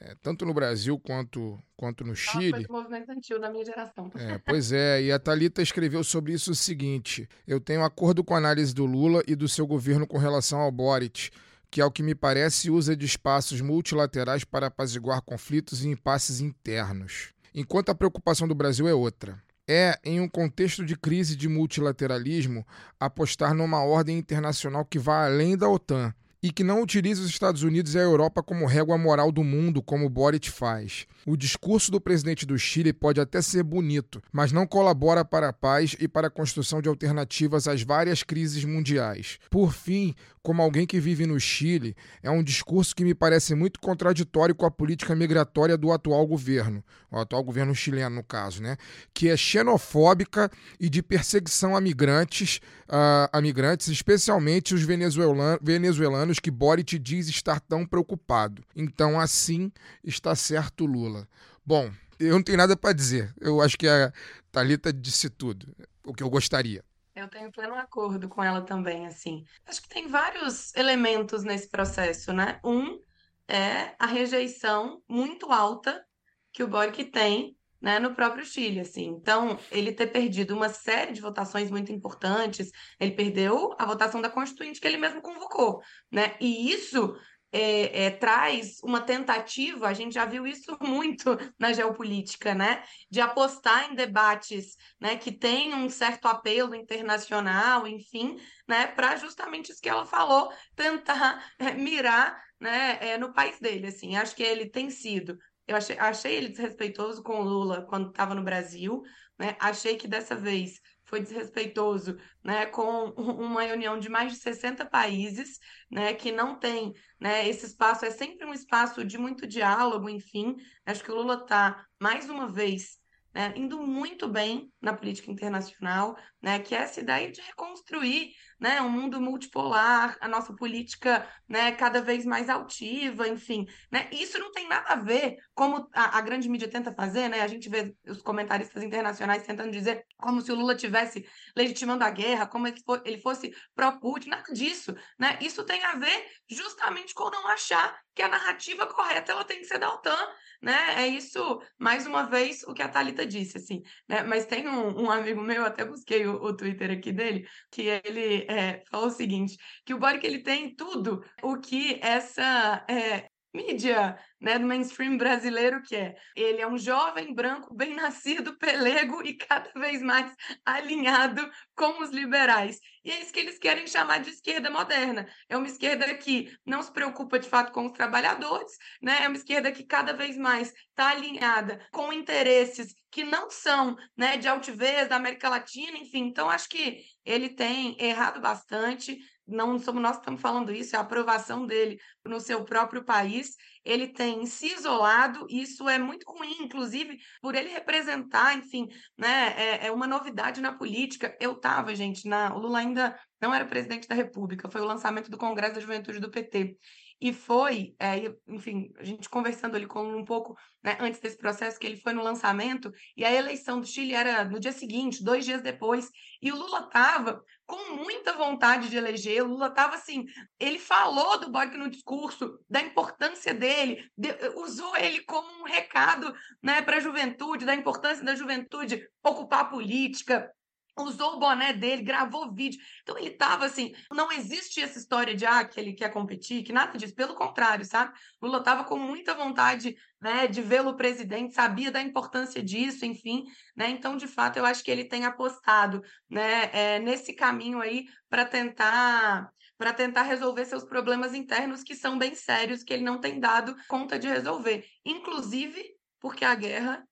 é, tanto no Brasil quanto, quanto no Chile. Foi movimento antigo da minha geração. É, pois é, e a Talita escreveu sobre isso o seguinte: eu tenho acordo com a análise do Lula e do seu governo com relação ao Boric que, ao que me parece, usa de espaços multilaterais para apaziguar conflitos e impasses internos. Enquanto a preocupação do Brasil é outra. É, em um contexto de crise de multilateralismo, apostar numa ordem internacional que vá além da OTAN e que não utilize os Estados Unidos e a Europa como régua moral do mundo, como Boric faz. O discurso do presidente do Chile pode até ser bonito, mas não colabora para a paz e para a construção de alternativas às várias crises mundiais. Por fim, como alguém que vive no Chile, é um discurso que me parece muito contraditório com a política migratória do atual governo, o atual governo chileno, no caso, né? Que é xenofóbica e de perseguição a migrantes, uh, a migrantes, especialmente os venezuelanos, venezuelanos que Boric diz estar tão preocupado. Então, assim está certo Lula. Bom, eu não tenho nada para dizer. Eu acho que a Talita disse tudo, o que eu gostaria. Eu tenho pleno acordo com ela também, assim. Acho que tem vários elementos nesse processo, né? Um é a rejeição muito alta que o Boric tem, né, no próprio Chile, assim. Então, ele ter perdido uma série de votações muito importantes, ele perdeu a votação da Constituinte que ele mesmo convocou, né? E isso é, é, traz uma tentativa, a gente já viu isso muito na geopolítica, né? De apostar em debates né, que têm um certo apelo internacional, enfim, né? Para justamente isso que ela falou, tentar é, mirar né, é, no país dele. Assim, acho que ele tem sido. Eu achei, achei ele desrespeitoso com o Lula quando estava no Brasil, né? Achei que dessa vez foi desrespeitoso né, com uma reunião de mais de 60 países, né, que não tem né, esse espaço, é sempre um espaço de muito diálogo, enfim. Acho que o Lula está, mais uma vez, né, indo muito bem na política internacional, né, que é essa ideia de reconstruir né, um mundo multipolar, a nossa política, né, cada vez mais altiva, enfim, né? Isso não tem nada a ver como a, a grande mídia tenta fazer, né? A gente vê os comentaristas internacionais tentando dizer como se o Lula tivesse legitimando a guerra, como ele, fo ele fosse pró-Putin, nada disso, né? Isso tem a ver justamente com não achar que a narrativa correta ela tem que ser da OTAN, né? É isso, mais uma vez, o que a Thalita disse, assim, né? Mas tem um, um amigo meu, até busquei o, o Twitter aqui dele, que ele é, falou o seguinte, que o Boric, ele tem tudo o que essa é, mídia, né, do mainstream brasileiro que é. Ele é um jovem branco bem nascido, pelego e cada vez mais alinhado com os liberais. E é isso que eles querem chamar de esquerda moderna. É uma esquerda que não se preocupa de fato com os trabalhadores, né? É uma esquerda que cada vez mais está alinhada com interesses que não são, né, de altivez da América Latina, enfim. Então acho que ele tem errado bastante não somos nós que estamos falando isso, é a aprovação dele no seu próprio país. Ele tem se isolado, isso é muito ruim, inclusive por ele representar, enfim, né, é, é uma novidade na política. Eu estava, gente, na, o Lula ainda não era presidente da República, foi o lançamento do Congresso da Juventude do PT. E foi, é, enfim, a gente conversando ali com um pouco né, antes desse processo, que ele foi no lançamento, e a eleição do Chile era no dia seguinte, dois dias depois, e o Lula estava com muita vontade de eleger, o Lula estava assim, ele falou do Boric no discurso, da importância dele, de, usou ele como um recado né, para a juventude, da importância da juventude ocupar a política, usou o boné dele, gravou vídeo. Então ele tava assim, não existe essa história de ah, que ele quer competir, que nada disso, pelo contrário, sabe? Lula tava com muita vontade, né, de vê-lo presidente, sabia da importância disso, enfim, né? Então, de fato, eu acho que ele tem apostado, né, é, nesse caminho aí para tentar para tentar resolver seus problemas internos que são bem sérios, que ele não tem dado conta de resolver, inclusive porque a guerra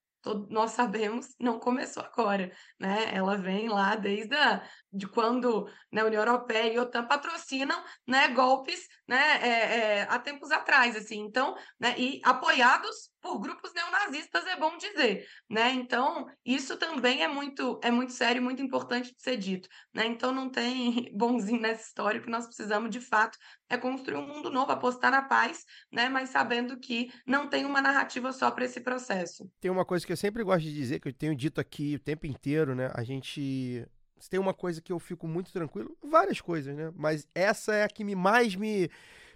nós sabemos, não começou agora, né? Ela vem lá desde a, de quando né, a União Europeia e a OTAN patrocinam né, golpes né, é, é, há tempos atrás, assim, então, né, e apoiados por grupos neonazistas, é bom dizer, né? Então, isso também é muito, é muito sério e muito importante de ser dito, né? Então, não tem bonzinho nessa história, o que nós precisamos, de fato, é construir um mundo novo, apostar na paz, né? Mas sabendo que não tem uma narrativa só para esse processo. Tem uma coisa que eu sempre gosto de dizer, que eu tenho dito aqui o tempo inteiro, né? A gente se tem uma coisa que eu fico muito tranquilo, várias coisas, né? Mas essa é a que me mais me,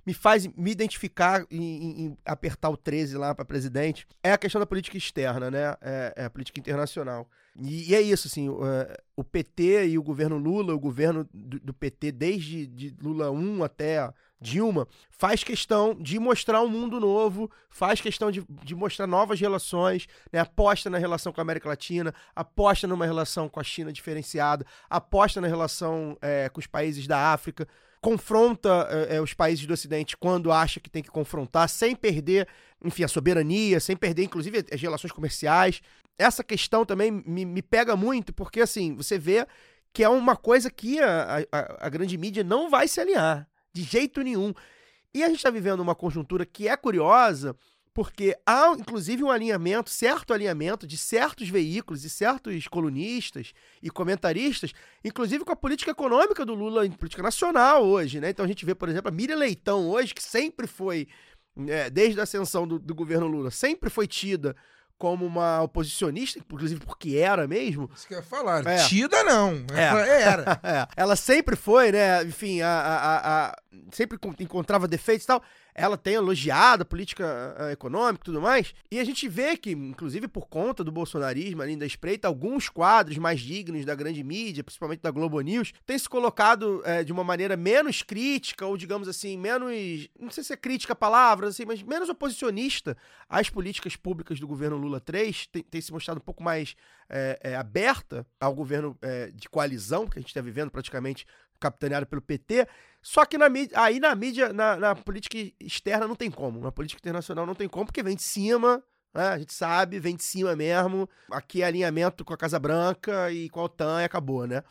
me faz me identificar em, em apertar o 13 lá para presidente. É a questão da política externa, né? É, é a política internacional. E, e, é isso, assim, o, é, o, PT e o governo Lula, o governo do, do PT desde de Lula 1 até Dilma, faz questão de mostrar um mundo novo, faz questão de, de mostrar novas relações, né? aposta na relação com a América Latina, aposta numa relação com a China diferenciada, aposta na relação é, com os países da África, confronta é, os países do Ocidente quando acha que tem que confrontar, sem perder, enfim, a soberania, sem perder, inclusive, as relações comerciais. Essa questão também me, me pega muito, porque, assim, você vê que é uma coisa que a, a, a grande mídia não vai se alinhar de jeito nenhum. E a gente está vivendo uma conjuntura que é curiosa, porque há, inclusive, um alinhamento, certo alinhamento de certos veículos e certos colunistas e comentaristas, inclusive com a política econômica do Lula, política nacional hoje, né? Então a gente vê, por exemplo, a Miriam Leitão hoje, que sempre foi, é, desde a ascensão do, do governo Lula, sempre foi tida como uma oposicionista, inclusive porque era mesmo. Isso que eu ia falar. É. Tida não. É. Era. é. Ela sempre foi, né? Enfim, a, a, a, sempre encontrava defeitos e tal ela tem elogiado a política uh, econômica e tudo mais. E a gente vê que, inclusive por conta do bolsonarismo ali da espreita, alguns quadros mais dignos da grande mídia, principalmente da Globo News, têm se colocado uh, de uma maneira menos crítica, ou digamos assim, menos. Não sei se é crítica a palavra, assim, mas menos oposicionista às políticas públicas do governo Lula 3, tem, tem se mostrado um pouco mais é, aberta ao governo de coalizão que a gente está vivendo praticamente capitaneado pelo PT. Só que na mídia, aí na mídia, na, na, política externa não tem como. Na política internacional não tem como, porque vem de cima, né? A gente sabe, vem de cima mesmo. Aqui é alinhamento com a Casa Branca e com a OTAN e acabou, né?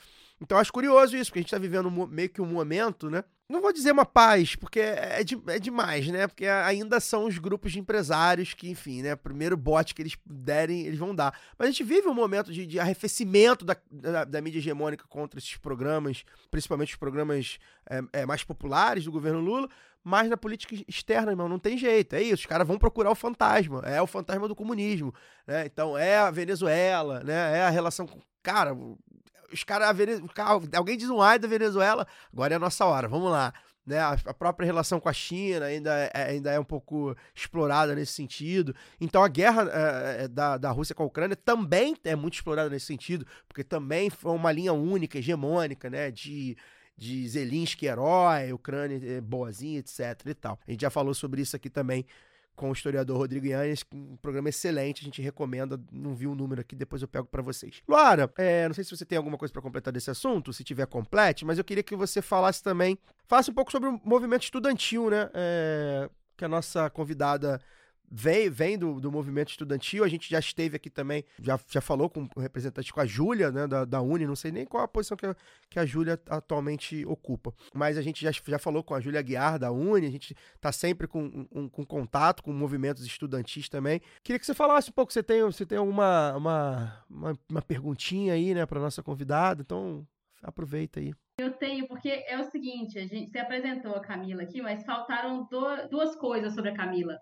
Então acho curioso isso, porque a gente tá vivendo um meio que um momento, né? Não vou dizer uma paz, porque é, de- é demais, né? Porque ainda são os grupos de empresários que, enfim, né? Primeiro bote que eles derem, eles vão dar. Mas a gente vive um momento de, de arrefecimento da, da, da mídia hegemônica contra esses programas, principalmente os programas é, é, mais populares do governo Lula. Mas na política externa, irmão, não tem jeito. É isso. Os caras vão procurar o fantasma. É o fantasma do comunismo. Né? Então é a Venezuela, né? É a relação com. Cara, os caras. Vene- Alguém diz um ai da Venezuela, agora é a nossa hora, vamos lá. Né? A, própria relação com a China ainda é, ainda é um pouco explorada nesse sentido. Então a guerra eh, da, da Rússia com a Ucrânia também é muito explorada nesse sentido, porque também foi uma linha única, hegemônica, né? De, de Zelensky herói, Ucrânia eh, boazinha, etc e tal. A gente já falou sobre isso aqui também com o historiador Rodrigo Yannis, um programa excelente, a gente recomenda, não vi o número aqui, depois eu pego pra vocês. Luara, é, não sei se você tem alguma coisa pra completar desse assunto, se tiver complete, mas eu queria que você falasse também, falasse um pouco sobre o movimento estudantil, né, é, que a nossa convidada vem, vem do, do movimento estudantil, a gente já esteve aqui também, já, já falou com o representante, com a Júlia, né, da, da Uni, não sei nem qual a posição que a, que a Júlia atualmente ocupa, mas a gente já, já falou com a Júlia Guiar, da Uni, a gente tá sempre com, um, com contato com movimentos estudantis também. Queria que você falasse um pouco, você tem, você tem uma, uma, uma, uma perguntinha aí, né, para nossa convidada, então aproveita aí. Eu tenho, porque é o seguinte, a gente se apresentou a Camila aqui, mas faltaram do- duas coisas sobre a Camila,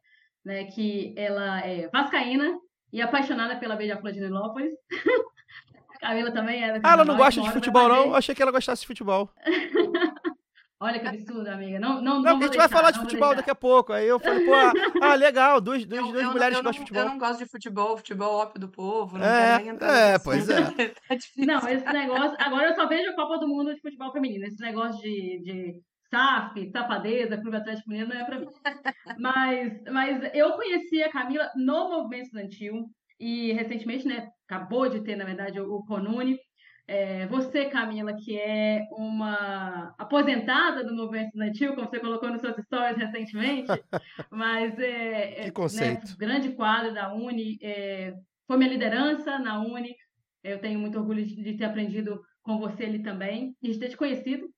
né? Que ela é vascaína e apaixonada pela Beija-Flor de Nilópolis. Camila também é. Ah, ela não gosta de futebol, não? Eu achei que ela gostasse de futebol. Olha que absurdo, amiga. Não, não, Não, não a gente vai deixar, falar de futebol daqui a pouco. Aí eu falei, pô, ah, ah, legal, duas, duas, Eu, duas eu mulheres eu que não, gostam de eu futebol. não gosto de futebol, futebol é ópio do povo, não É, quero nem entrar é, pois assunto, tá. Não, esse negócio. Agora eu só vejo a Copa do Mundo de futebol feminino. Esse negócio de, de SAF, Safadeza, Clube Atlético Mineiro não é pra mim. Mas, mas eu conheci a Camila no movimento estudantil e recentemente, né, acabou de ter, na verdade, o, o Conune. É, você, Camila, que é uma aposentada do movimento estudantil, como você colocou nos seus stories recentemente, mas é, Que é, conceito. né, grande quadro da Uni, é, foi minha liderança na Uni. Eu tenho muito orgulho de, de ter aprendido com você ali também e de ter te conhecido.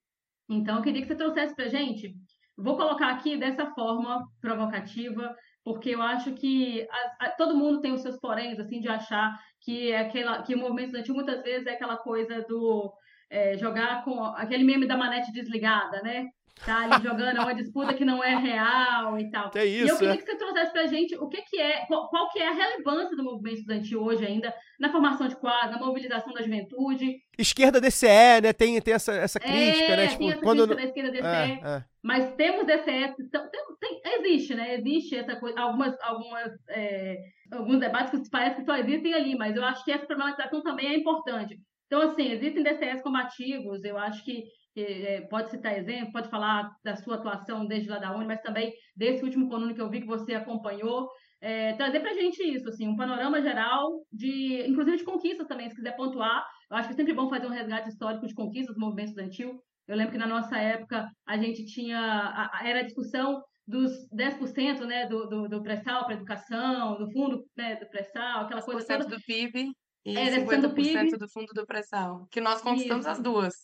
Então, eu queria que você trouxesse para gente. Vou colocar aqui dessa forma provocativa, porque eu acho que a- a- todo mundo tem os seus poréns, assim, de achar que, é aquela, que o movimento estudantil muitas vezes é aquela coisa do é, jogar com aquele meme da manete desligada, né? Tá ali jogando é uma disputa que não é real e tal. Que E eu isso, queria é? que você trouxesse pra gente o que, que é, qual, qual que é a relevância do movimento estudantil hoje ainda na formação de quadro, na mobilização da juventude. Esquerda DCE, né? Tem, tem essa, essa crítica, é, né? tem Tipo, essa quando. crítica da esquerda DCE, É, é. mas temos DCS, então, tem, tem- existe, né? Existe essa coisa, algumas, algumas, é, alguns debates que parece que só existem ali, mas eu acho que essa problematização também é importante. Então, assim, existem DCS combativos, eu acho que eh, pode citar exemplo, pode falar da sua atuação desde lá da Uni, mas também desse último conúnio que eu vi que você acompanhou, eh, trazer pra gente isso, assim, um panorama geral de, inclusive de conquistas também, se quiser pontuar, eu acho que é sempre bom fazer um resgate histórico de conquistas do movimento estudantil. Eu lembro que na nossa época a gente tinha, a- a- era a discussão dos 10% né, do, do, do pré-sal para educação, do fundo né, do pré-sal, aquela coisa 10% toda. do PIB e É, 10% do 50% PIB. do fundo do pré-sal, que nós conquistamos Isso. as duas.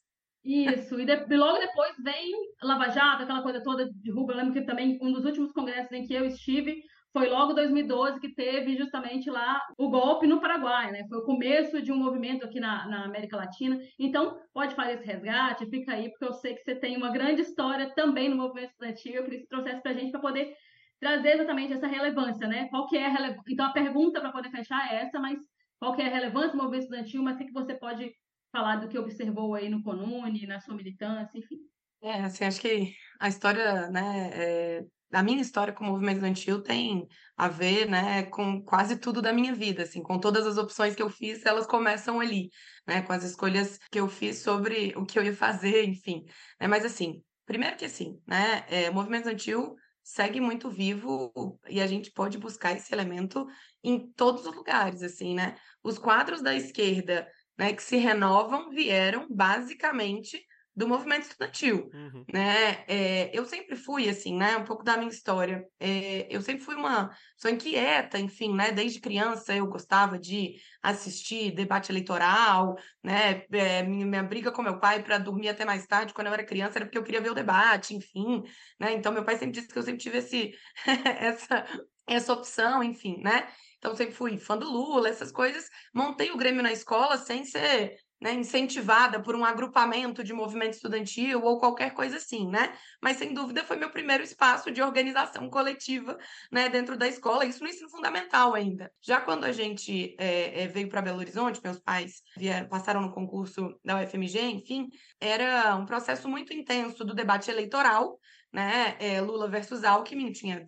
Isso, e, de- e logo depois vem Lava Jato, aquela coisa toda de rubro. Eu lembro que também um dos últimos congressos em que eu estive foi logo 2012 que teve justamente lá o golpe no Paraguai, né? Foi o começo de um movimento aqui na, na América Latina. Então, pode fazer esse resgate, fica aí, porque eu sei que você tem uma grande história também no movimento estudantil. Eu queria que você trouxesse para a gente para poder trazer exatamente essa relevância, né? Qual que é a relevância? Então, a pergunta para poder fechar é essa, mas qual que é a relevância do movimento estudantil, mas o que, que você pode falar do que observou aí no Conune, na sua militância, enfim. É, assim, acho que a história, né, é, a minha história com o movimento estudantil tem a ver, né, com quase tudo da minha vida, assim, com todas as opções que eu fiz, elas começam ali, né, com as escolhas que eu fiz sobre o que eu ia fazer, enfim, né, mas assim, primeiro que assim, né, é, o movimento estudantil segue muito vivo e a gente pode buscar esse elemento em todos os lugares, assim, né, os quadros da esquerda, né, que se renovam vieram basicamente do movimento estudantil, Uhum. né? É, eu sempre fui assim, né? Um pouco da minha história. É, eu sempre fui uma sou inquieta, enfim, né? Desde criança eu gostava de assistir debate eleitoral, né? É, minha, minha briga com meu pai para dormir até mais tarde quando eu era criança era porque eu queria ver o debate, enfim, né? Então meu pai sempre disse que eu sempre tive esse essa essa opção, enfim, né? Então sempre fui fã do Lula, essas coisas. Montei o Grêmio na escola sem ser né, incentivada por um agrupamento de movimento estudantil ou qualquer coisa assim, né? Mas sem dúvida foi meu primeiro espaço de organização coletiva, né, dentro da escola, isso no ensino fundamental ainda. Já quando a gente é, veio para Belo Horizonte, meus pais vieram, passaram no concurso da UFMG, enfim, era um processo muito intenso do debate eleitoral, né? É, Lula versus Alckmin, tinha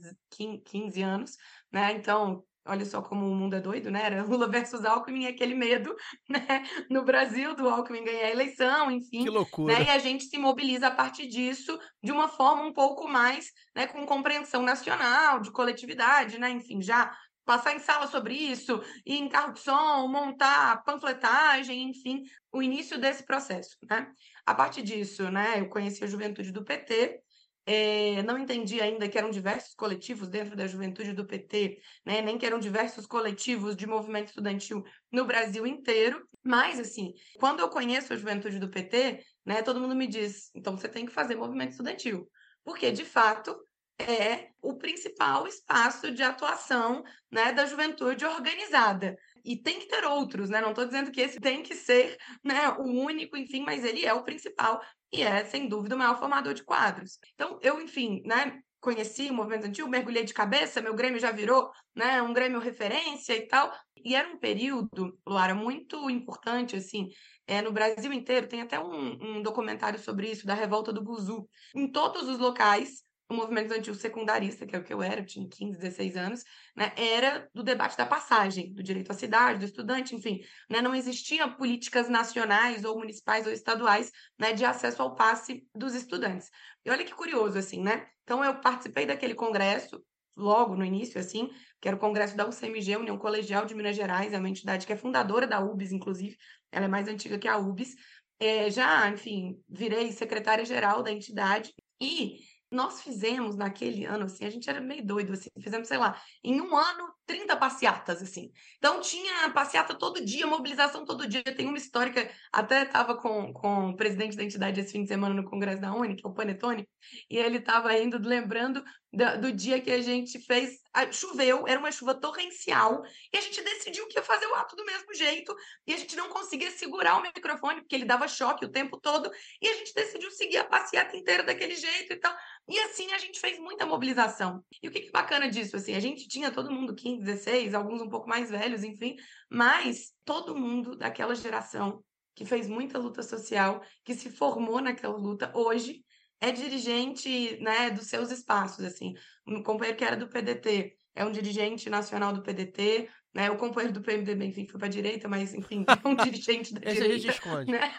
15 anos, né? Então Olha só como o mundo é doido, né? Era Lula versus Alckmin, aquele medo, né? No Brasil, do Alckmin ganhar a eleição, enfim. Que loucura. Né? E a gente se mobiliza a partir disso de uma forma um pouco mais, né, com compreensão nacional, de coletividade, né? Enfim, já passar em sala sobre isso, ir em carro de som, montar panfletagem, enfim, o início desse processo, né? A partir disso, né, eu conheci a juventude do PT, é, não entendi ainda que eram diversos coletivos dentro da juventude do PT, né? nem que eram diversos coletivos de movimento estudantil no Brasil inteiro. Mas, assim, quando eu conheço a juventude do PT, né, todo mundo me diz: então você tem que fazer movimento estudantil. Porque, de fato, é o principal espaço de atuação né, da juventude organizada. E tem que ter outros, né? Não estou dizendo que esse tem que ser né, o único, enfim, mas ele é o principal e é, sem dúvida, o maior formador de quadros. Então, eu, enfim, né, conheci o movimento antigo, mergulhei de cabeça, meu Grêmio já virou né, um Grêmio referência e tal. E era um período, Lara, muito importante, assim, é, no Brasil inteiro, tem até um, um documentário sobre isso, da revolta do Buzu. Em todos os locais, o movimento estudantil secundarista, que é o que eu era, eu tinha 15, 16 anos, né, era do debate da passagem, do direito à cidade, do estudante, enfim. Né, não existiam políticas nacionais ou municipais ou estaduais né, de acesso ao passe dos estudantes. E olha que curioso, assim, né? Então, eu participei daquele congresso, logo no início, assim, que era o congresso da UCMG, União Colegial de Minas Gerais, é uma entidade que é fundadora da UBS, inclusive, ela é mais antiga que a UBS. É, já, enfim, virei secretária-geral da entidade e nós fizemos naquele ano, assim, a gente era meio doido, assim, fizemos, sei lá, em um ano, 30 passeatas, assim. Então tinha passeata todo dia, mobilização todo dia. Tem uma histórica, até estava com, com o presidente da entidade esse fim de semana no Congresso da Uni, que é o Panetone, e ele estava indo lembrando do, do, dia que a gente fez. Choveu, era uma chuva torrencial, e a gente decidiu que ia fazer o ato do mesmo jeito, e a gente não conseguia segurar o microfone, porque ele dava choque o tempo todo, e a gente decidiu seguir a passeata inteira daquele jeito e tal. E assim a gente fez muita mobilização. E o que, que bacana disso? Assim, a gente tinha todo mundo 15, 16, alguns um pouco mais velhos, enfim, mas todo mundo daquela geração que fez muita luta social, que se formou naquela luta, hoje é dirigente né, dos seus espaços. assim. Um companheiro que era do PDT é um dirigente nacional do PDT, né? O companheiro do PMDB, enfim, foi para a direita, mas, enfim, é um dirigente da Esse direita. a gente esconde. Né?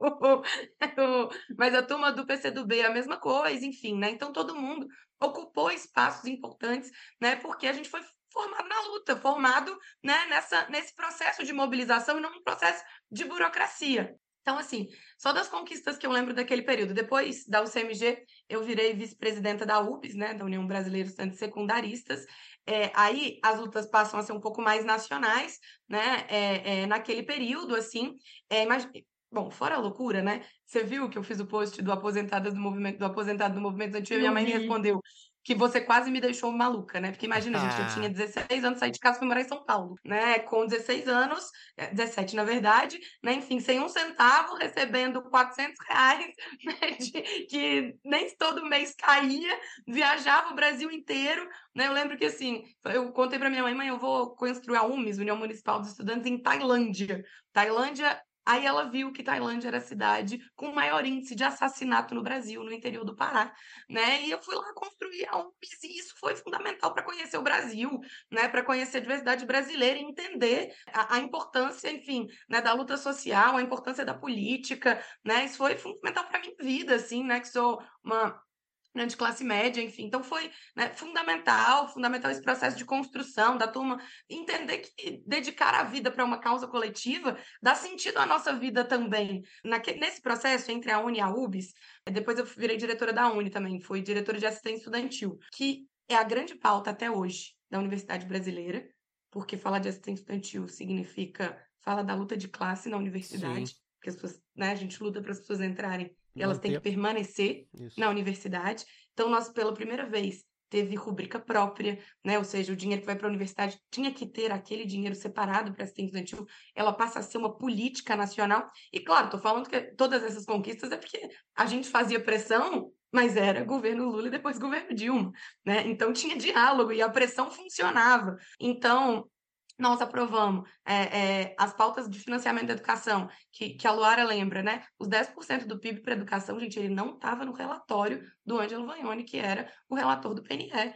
mas a turma do PCdoB é a mesma coisa, enfim, né? Então todo mundo ocupou espaços importantes, né? Porque a gente foi formado na luta, formado né, nessa, nesse processo de mobilização e não num processo de burocracia. Então, assim, só das conquistas que eu lembro daquele período. Depois da UCMG, eu virei vice-presidenta da UBS, né, da União Brasileira de Estudantes Secundaristas. É, aí as lutas passam a ser um pouco mais nacionais, né, é, é, naquele período, assim. É, imag... Bom, fora a loucura, né? Você viu que eu fiz o post do aposentado do movimento, do aposentado do movimento antigo, e minha mãe respondeu que você quase me deixou maluca, né? Porque imagina, gente, eu tinha 16 anos, saí de casa e fui morar em São Paulo, né? Com 16 anos, 17 na verdade, né? Enfim, sem um centavo, recebendo 400 reais, né? De, que nem todo mês caía, viajava o Brasil inteiro, né? Eu lembro que, assim, eu contei para minha mãe, mãe, eu vou construir a UMES, União Municipal dos Estudantes, em Tailândia. Tailândia Aí ela viu que Tailândia era a cidade com o maior índice de assassinato no Brasil, no interior do Pará, né? E eu fui lá construir a UMPS e isso foi fundamental para conhecer o Brasil, né? Para conhecer a diversidade brasileira e entender a, a importância, enfim, né? Da luta social, a importância da política, né? Isso foi fundamental para minha vida, assim, né? Que sou uma né, de classe média, enfim. Então foi né, fundamental, fundamental esse processo de construção da turma, entender que dedicar a vida para uma causa coletiva dá sentido à nossa vida também. Naque, nesse processo entre a Uni e a UBS, depois eu virei diretora da Uni também, fui diretora de assistência estudantil, que é a grande pauta até hoje da Universidade Brasileira, porque falar de assistência estudantil significa falar da luta de classe na universidade, Sim. porque as pessoas, né, a gente luta para as pessoas entrarem elas têm que permanecer Isso. na universidade. Então, nós, pela primeira vez, teve rubrica própria, né? Ou seja, o dinheiro que vai para a universidade tinha que ter aquele dinheiro separado para assistente estudantil. Ela passa a ser uma política nacional. E claro, estou falando que todas essas conquistas é porque a gente fazia pressão, mas era governo Lula e depois governo Dilma, né? Então tinha diálogo e a pressão funcionava. Então, nós aprovamos é, é, as pautas de financiamento da educação, que, que a Luara lembra, né? Os 10% do PIB para educação, gente, ele não estava no relatório do Ângelo Vagnoni, que era o relator do PNE, né?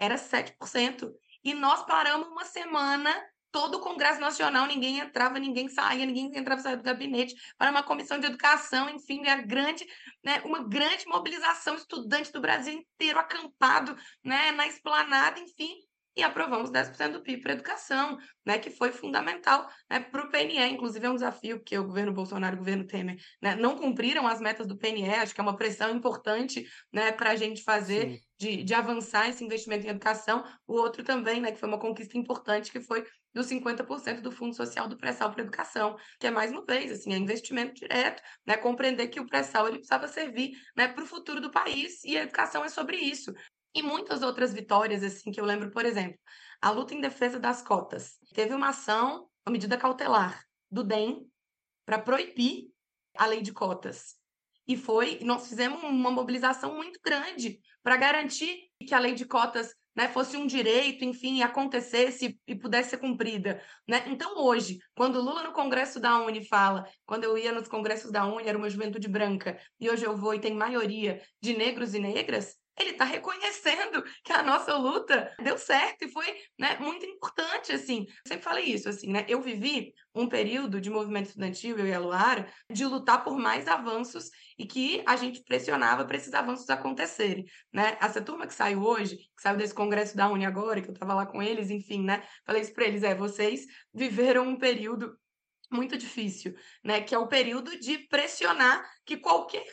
Era 7%. E nós paramos uma semana todo o Congresso Nacional, ninguém entrava, ninguém saía, ninguém entrava saía do gabinete, para uma comissão de educação, enfim, a grande, né, uma grande mobilização estudante do Brasil inteiro acampado né, na esplanada, enfim, e aprovamos 10% do PIB para educação, né, que foi fundamental né, para o PNE. Inclusive, é um desafio que o governo Bolsonaro e o governo Temer né, não cumpriram as metas do PNE, acho que é uma pressão importante né, para a gente fazer. De, de, avançar esse investimento em educação, o outro também, né, que foi uma conquista importante, que foi dos 50% do Fundo Social do Pré-Sal para Educação, que é mais uma vez, assim, é investimento direto, né, compreender que o pré-sal ele precisava servir, né, para o futuro do país e a educação é sobre isso e muitas outras vitórias, assim, que eu lembro, por exemplo, a luta em defesa das cotas. Teve uma ação, uma medida cautelar do DEM para proibir a lei de cotas. E foi, nós fizemos uma mobilização muito grande para garantir que a lei de cotas né, fosse um direito, enfim, acontecesse e pudesse ser cumprida. Né? Então, hoje, quando Lula no Congresso da Uni fala, quando eu ia nos congressos da Uni, era uma juventude branca, e hoje eu vou e tem maioria de negros e negras, ele está reconhecendo que a nossa luta deu certo e foi né, muito importante, assim. Eu sempre falei isso, assim, né? Eu vivi um período de movimento estudantil, eu e a Luara, de lutar por mais avanços e que a gente pressionava para esses avanços acontecerem, né? Essa turma que saiu hoje, que saiu desse congresso da Uni agora, que eu estava lá com eles, enfim, né? Falei isso para eles, é, vocês viveram um período muito difícil, né? Que é o período de pressionar que qualquer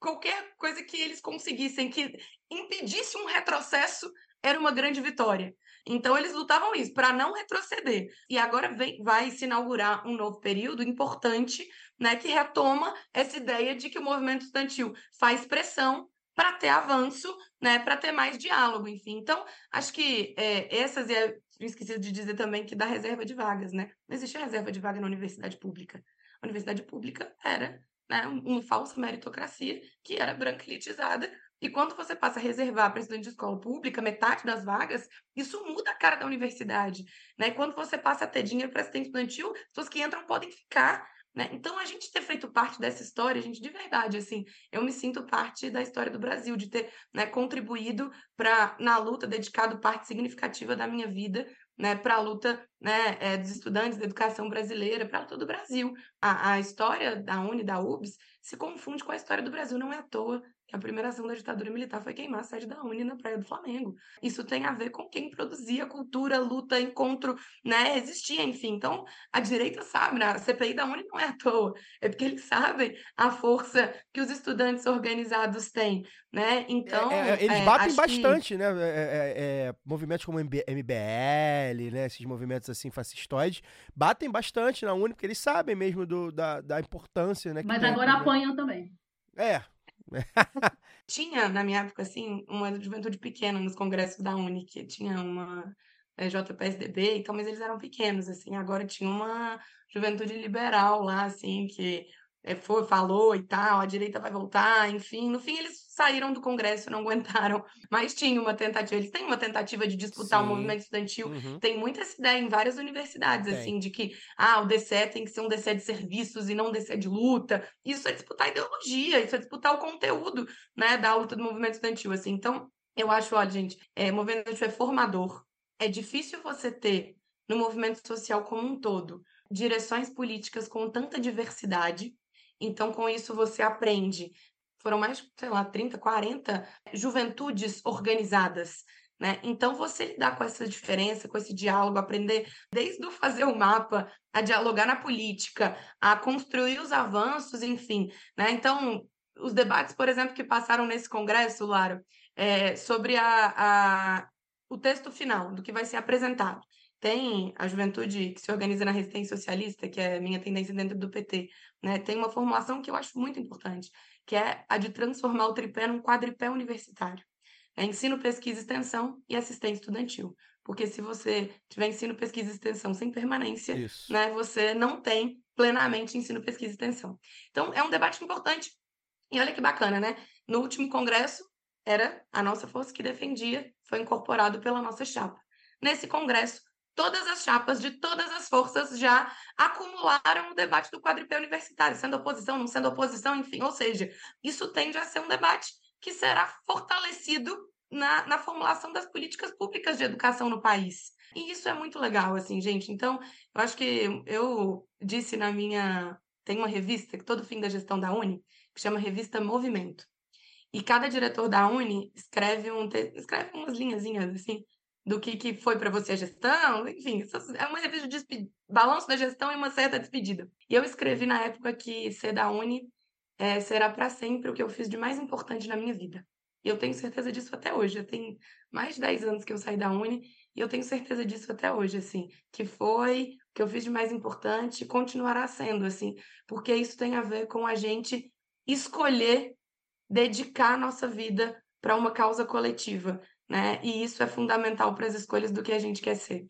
qualquer coisa que eles conseguissem que impedisse um retrocesso era uma grande vitória. Então eles lutavam isso para não retroceder. E agora vem, vai se inaugurar um novo período importante, né, que retoma essa ideia de que o movimento estudantil faz pressão para ter avanço, né, para ter mais diálogo, enfim. Então acho que é, essas e é, esqueci de dizer também que da reserva de vagas, né? Não existe reserva de vaga na universidade pública. A universidade pública era né, uma falsa meritocracia que era branca elitizada. E quando você passa a reservar para estudante de escola pública metade das vagas, isso muda a cara da universidade. Né? E quando você passa a ter dinheiro para assistente estudantil, as pessoas que entram podem ficar. Né? Então, a gente ter feito parte dessa história, gente, de verdade, assim, eu me sinto parte da história do Brasil, de ter né, contribuído para, na luta, dedicado parte significativa da minha vida né, para a luta né, é, dos estudantes da educação brasileira, para todo o Brasil. A, a história da Uni, da UBS, se confunde com a história do Brasil, não é à toa a primeira ação da ditadura militar foi queimar a sede da Uni na Praia do Flamengo. Isso tem a ver com quem produzia cultura, luta, encontro, né? Existia, enfim. Então, a direita sabe, né? a CPI da Uni não é à toa, é porque eles sabem a força que os estudantes organizados têm, né? Então. É, é, eles é, batem bastante, que... né? É, é, é, movimentos como MBL, né? Esses movimentos assim fascistoides, batem bastante na Uni, porque eles sabem mesmo do, da, da importância, né? Mas agora apanham também. É, tinha, na minha época, assim, uma juventude pequena nos congressos da Uni, que tinha uma eh, JPSDB, então, mas eles eram pequenos, assim, agora tinha uma juventude liberal lá, assim, que é, foi, falou e tal, a direita vai voltar, enfim. No fim, eles saíram do Congresso, não aguentaram. Mas tinha uma tentativa, eles têm uma tentativa de disputar Sim. o movimento estudantil. Uhum. Tem muita essa ideia em várias universidades, tem. assim, de que ah, o DCE tem que ser um DCE de serviços e não um DCE de luta. Isso é disputar ideologia, isso é disputar o conteúdo né, da luta do movimento estudantil. Assim. Então, eu acho, olha, gente, é, o movimento estudantil é formador. É difícil você ter, no movimento social como um todo, direções políticas com tanta diversidade então, com isso, você aprende foram mais, sei lá, 30, 40 juventudes organizadas. Né? Então, você lidar com essa diferença, com esse diálogo, aprender desde o fazer o mapa, a dialogar na política, a construir os avanços, enfim. Né? Então, os debates, por exemplo, que passaram nesse congresso, Lara, é, sobre a, a, o texto final, do que vai ser apresentado. Tem a juventude que se organiza na resistência socialista, que é minha tendência dentro do PT, né? tem uma formulação que eu acho muito importante, que é a de transformar o tripé num quadripé universitário. É ensino, pesquisa, extensão e assistência estudantil. Porque se você tiver ensino, pesquisa e extensão sem permanência, né, você não tem plenamente ensino, pesquisa e extensão. Então, é um debate importante. E olha que bacana, né? No último congresso, era a nossa força que defendia, foi incorporado pela nossa chapa. Nesse congresso, todas as chapas de todas as forças já acumularam o debate do quadripé universitário, sendo oposição, não sendo oposição, enfim. Ou seja, isso tende a ser um debate que será fortalecido na, na formulação das políticas públicas de educação no país. E isso é muito legal, assim, gente. Então, eu acho que eu disse na minha. Tem uma revista que todo fim da gestão da Uni, que chama Revista Movimento. E cada diretor da Uni escreve, um te... escreve umas linhazinhas, assim, do que, que foi para você a gestão, enfim, é uma revista de balanço da gestão e uma certa despedida. E eu escrevi na época que ser da Uni é, será para sempre o que eu fiz de mais importante na minha vida. E eu tenho certeza disso até hoje. Já tem mais de 10 anos que eu saí da Uni e eu tenho certeza disso até hoje, assim, que foi o que eu fiz de mais importante e continuará sendo, assim, porque isso tem a ver com a gente escolher dedicar a nossa vida para uma causa coletiva, né? E isso é fundamental para as escolhas do que a gente quer ser.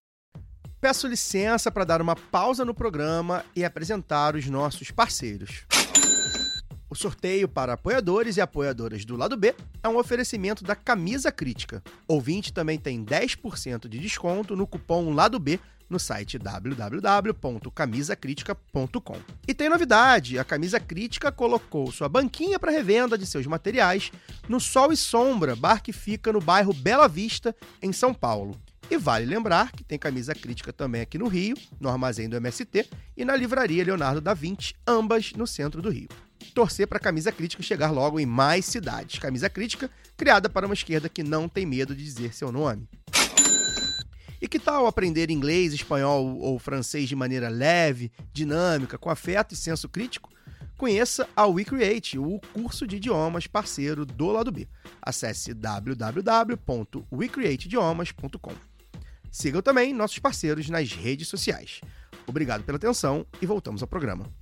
Peço licença para dar uma pausa no programa e apresentar os nossos parceiros. O sorteio para apoiadores e apoiadoras do lado B é um oferecimento da Camisa Crítica. Ouvinte também tem 10% de desconto no cupom Lado B no site www.camisacritica.com. E tem novidade: a Camisa Crítica colocou sua banquinha para revenda de seus materiais no Sol e Sombra, bar que fica no bairro Bela Vista, em São Paulo. E vale lembrar que tem camisa crítica também aqui no Rio, no armazém do MST e na livraria Leonardo da Vinci, ambas no centro do Rio torcer para a camisa crítica chegar logo em mais cidades. Camisa crítica criada para uma esquerda que não tem medo de dizer seu nome. E que tal aprender inglês, espanhol ou francês de maneira leve, dinâmica, com afeto e senso crítico? Conheça a WeCreate, o curso de idiomas parceiro do lado B. Acesse www.wecreateidiomas.com. Sigam também nossos parceiros nas redes sociais. Obrigado pela atenção e voltamos ao programa.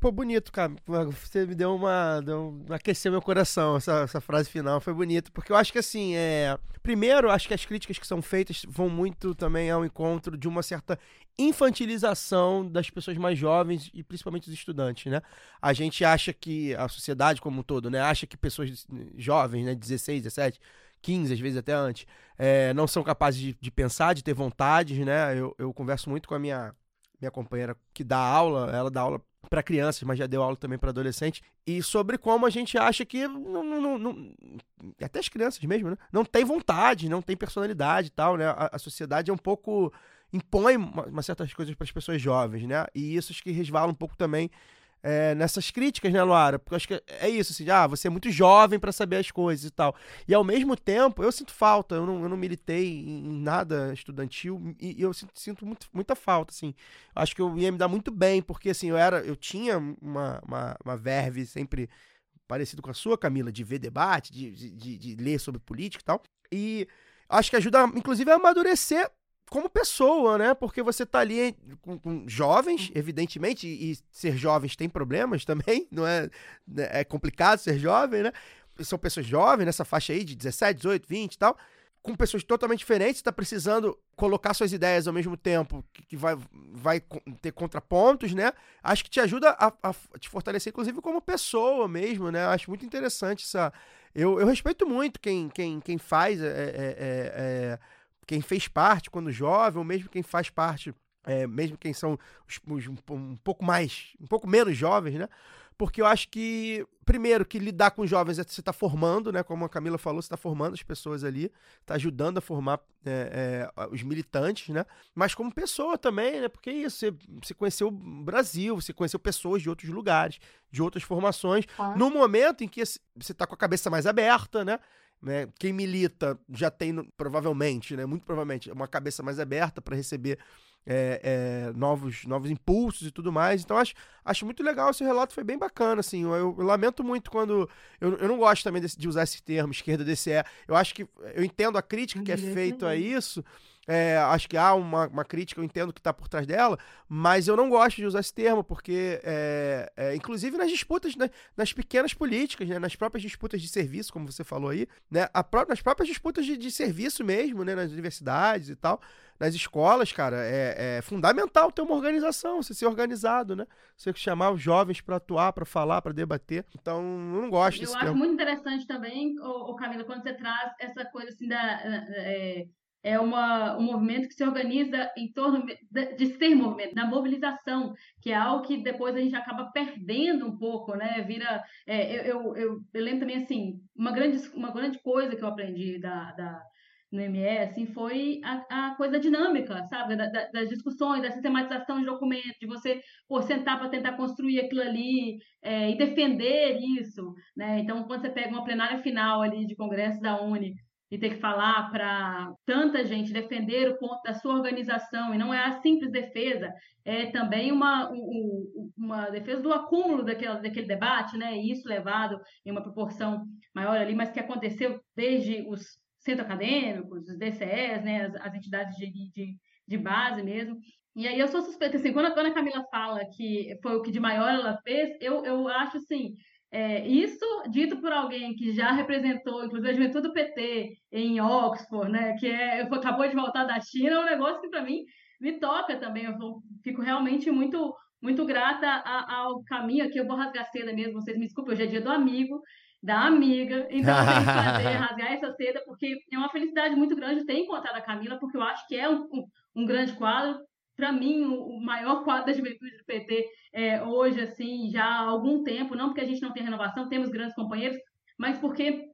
Pô, bonito, cara. Você me deu uma. Deu, aqueceu meu coração. Essa, essa frase final foi bonita. Porque eu acho que, assim, é. Primeiro, acho que as críticas que são feitas vão muito também ao encontro de uma certa infantilização das pessoas mais jovens e principalmente dos estudantes, né? A gente acha que. A sociedade como um todo, né? Acha que pessoas jovens, né? 16, 17. 15, às vezes até antes, é, não são capazes de, de, pensar, de ter vontades, né? Eu, eu converso muito com a minha, minha companheira que dá aula, ela dá aula para crianças, mas já deu aula também para adolescente, e sobre como a gente acha que não, não, não, até as crianças mesmo, né? Não tem vontade, não tem personalidade e tal, né? A, a sociedade é um pouco impõe uma, uma certas coisas para as pessoas jovens, né? E isso acho que resvala um pouco também é, nessas críticas, né, Luara? Porque eu acho que é isso, assim, ah, você é muito jovem para saber as coisas e tal. E ao mesmo tempo, eu sinto falta, eu não, eu não militei em nada estudantil e eu sinto, sinto muito, muita falta, assim. Acho que eu ia me dar muito bem, porque assim, eu era, eu tinha uma, uma, uma verve sempre parecido com a sua, Camila, de ver debate, de, de, de ler sobre política e tal. E acho que ajuda, inclusive, a amadurecer como pessoa, né? Porque você tá ali com, com, jovens, evidentemente, e ser jovens tem problemas também, não é? Né, é complicado ser jovem, né? São pessoas jovens nessa faixa aí de 17, 18, 20 e tal, com pessoas totalmente diferentes, tá precisando colocar suas ideias ao mesmo tempo, que, que vai, vai ter contrapontos, né? Acho que te ajuda a, a, te fortalecer, inclusive, como pessoa mesmo, né? Acho muito interessante essa. Eu, eu respeito muito quem, quem, quem faz. É, é, é, é quem fez parte quando jovem, ou mesmo quem faz parte, é, mesmo quem são os, os, um, pouco mais, um pouco menos jovens, né? porque eu acho que, primeiro, que lidar com jovens é você está formando, né? Como a Camila falou, você está formando as pessoas ali, está ajudando a formar é, é, os militantes, né? Mas como pessoa também, né? Porque isso, você, você conheceu o Brasil, você conheceu pessoas de outros lugares, de outras formações, Claro. no momento em que você está com a cabeça mais aberta, né? Né? Quem milita já tem, provavelmente, né? Muito provavelmente, uma cabeça mais aberta para receber é, é, novos, novos impulsos e tudo mais. Então, acho, acho muito legal esse relato, foi bem bacana, assim. Eu, eu lamento muito quando. Eu, eu não gosto também desse- de usar esse termo, esquerda DCE. Eu acho que. Eu entendo a crítica que é feita a isso. É, acho que há uma, uma crítica, eu entendo que está por trás dela, mas eu não gosto de usar esse termo, porque, é, é, inclusive nas disputas, né, nas pequenas políticas, né, nas próprias disputas de serviço, como você falou aí, né, pró- nas próprias disputas de, de serviço mesmo, né, nas universidades e tal, nas escolas, cara, é, é fundamental ter uma organização, você ser organizado, né? Você chamar os jovens para atuar, para falar, para debater. Então, eu não gosto Eu acho muito interessante também, o Camila, quando você traz essa coisa assim da é, é uma, um movimento que se organiza em torno de, de ser movimento, da mobilização, que é algo que depois a gente acaba perdendo um pouco, né? Vira, é, eu, eu, eu, lembro também assim, uma grande uma grande coisa que eu aprendi da, da no ME, assim, foi a, a coisa dinâmica, sabe? Da- da- das discussões, da sistematização de documentos, de você pô, sentar para tentar construir aquilo ali é, e defender isso, né? Então, quando você pega uma plenária final ali de congresso da Uni e tem que falar para tanta gente defender o ponto da sua organização, e não é a simples defesa, é também uma, um- um- uma defesa do acúmulo daquele, daquele debate, né? E isso levado em uma proporção maior ali, mas que aconteceu desde os centros acadêmicos, os DCEs, né? As, as entidades de, de, de base mesmo. E aí eu sou suspeita, assim, quando, a- quando a Camila fala que foi o que de maior ela fez, eu, eu acho assim, é, isso dito por alguém que já representou, inclusive, a juventude do PT em Oxford, né, que é, acabou de voltar da China, é um negócio que para mim me toca também. Eu fico realmente muito muito grata a- ao caminho aqui. Eu vou rasgar seda mesmo, vocês me desculpem, hoje é dia do amigo, da amiga, então eu tenho que fazer, rasgar essa seda, porque é uma felicidade muito grande ter encontrado a Camila, porque eu acho que é um, um, um grande quadro. Para mim, o, maior quadro da juventude do PT é, hoje, assim, já há algum tempo, não porque a gente não tem renovação, temos grandes companheiros, mas porque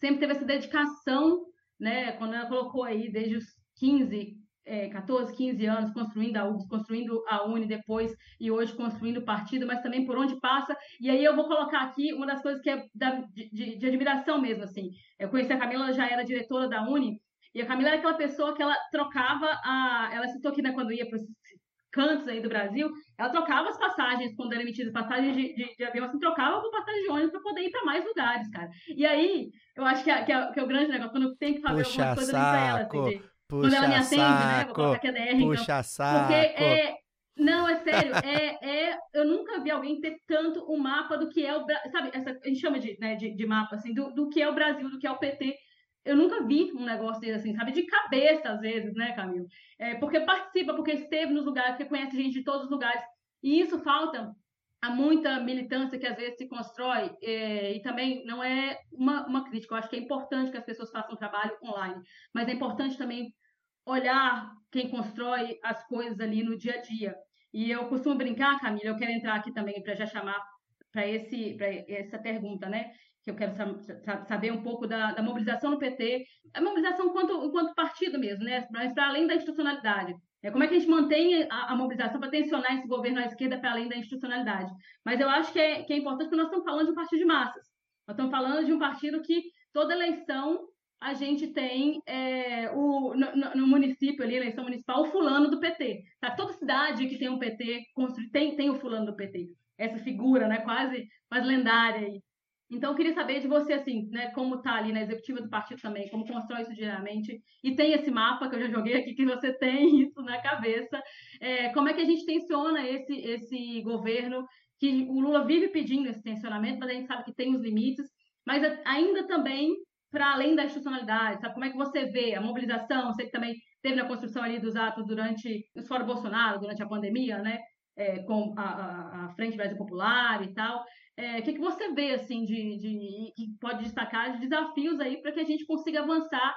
sempre teve essa dedicação, né? Quando ela colocou aí desde os 15, é, 14, 15 anos, construindo a UBS, construindo a Uni depois e hoje construindo o partido, mas também por onde passa. E aí eu vou colocar aqui uma das coisas que é da- de, de- de admiração mesmo, assim. Eu conheci a Camila, ela já era diretora da Uni, e a Camila era aquela pessoa que ela trocava a. Ela citou que né, quando ia para os cantos aí do Brasil, ela trocava as passagens, quando eram emitidas passagens de, de, de avião, assim, trocava por passagem de ônibus para poder ir para mais lugares, cara. E aí, eu acho que é, que é- que é o grande negócio, quando eu tenho que fazer Puxa eu ligo pra ela, saco, assim, de, quando ela me atende, né? Vou saco, colocar aqui a DR, então. puxa saco. Porque é. Não, é sério, é, é, eu nunca vi alguém ter tanto um mapa do que é o Brasil. Sabe, essa, a gente chama de, né, de, de mapa, assim, do, do que é o Brasil, do que é o PT. Eu nunca vi um negócio desse assim, sabe? De cabeça, às vezes, né, Camilo? É, porque participa, porque esteve nos lugares, porque conhece gente de todos os lugares. E isso falta a muita militância que às vezes se constrói, é, e também não é uma, uma crítica. Eu acho que é importante que as pessoas façam trabalho online, mas é importante também olhar quem constrói as coisas ali no dia a dia. E eu costumo brincar, Camila, eu quero entrar aqui também para já chamar para esse para essa pergunta, né? Que eu quero sa- sa- saber um pouco da, da mobilização no PT, a mobilização enquanto, enquanto partido mesmo, né? Mas para além da institucionalidade. É, como é que a gente mantém a, a mobilização para tensionar esse governo à esquerda para além da institucionalidade? Mas eu acho que é, que é importante porque nós estamos falando de um partido de massas. Nós estamos falando de um partido que toda eleição a gente tem é, o, no, no- município ali, eleição municipal, o fulano do PT. Tá? Toda cidade que tem um PT tem, tem o fulano do PT. Essa figura, né, quase, quase lendária aí. Então, eu queria saber de você, assim, né, como tá ali na executiva do partido também, como constrói isso diariamente. E tem esse mapa que eu já joguei aqui, que você tem isso na cabeça. É, como é que a gente tensiona esse, esse governo, que o Lula vive pedindo esse tensionamento, mas a gente sabe que tem os limites, mas ainda também para além da institucionalidade, sabe? Como é que você vê a mobilização? Você que também teve na construção ali dos atos durante os fora Bolsonaro, durante a pandemia, né? É, com a, a, a Frente Brasil Popular e tal. É, O que, que você vê, assim, de, de que pode destacar de desafios aí para que a gente consiga avançar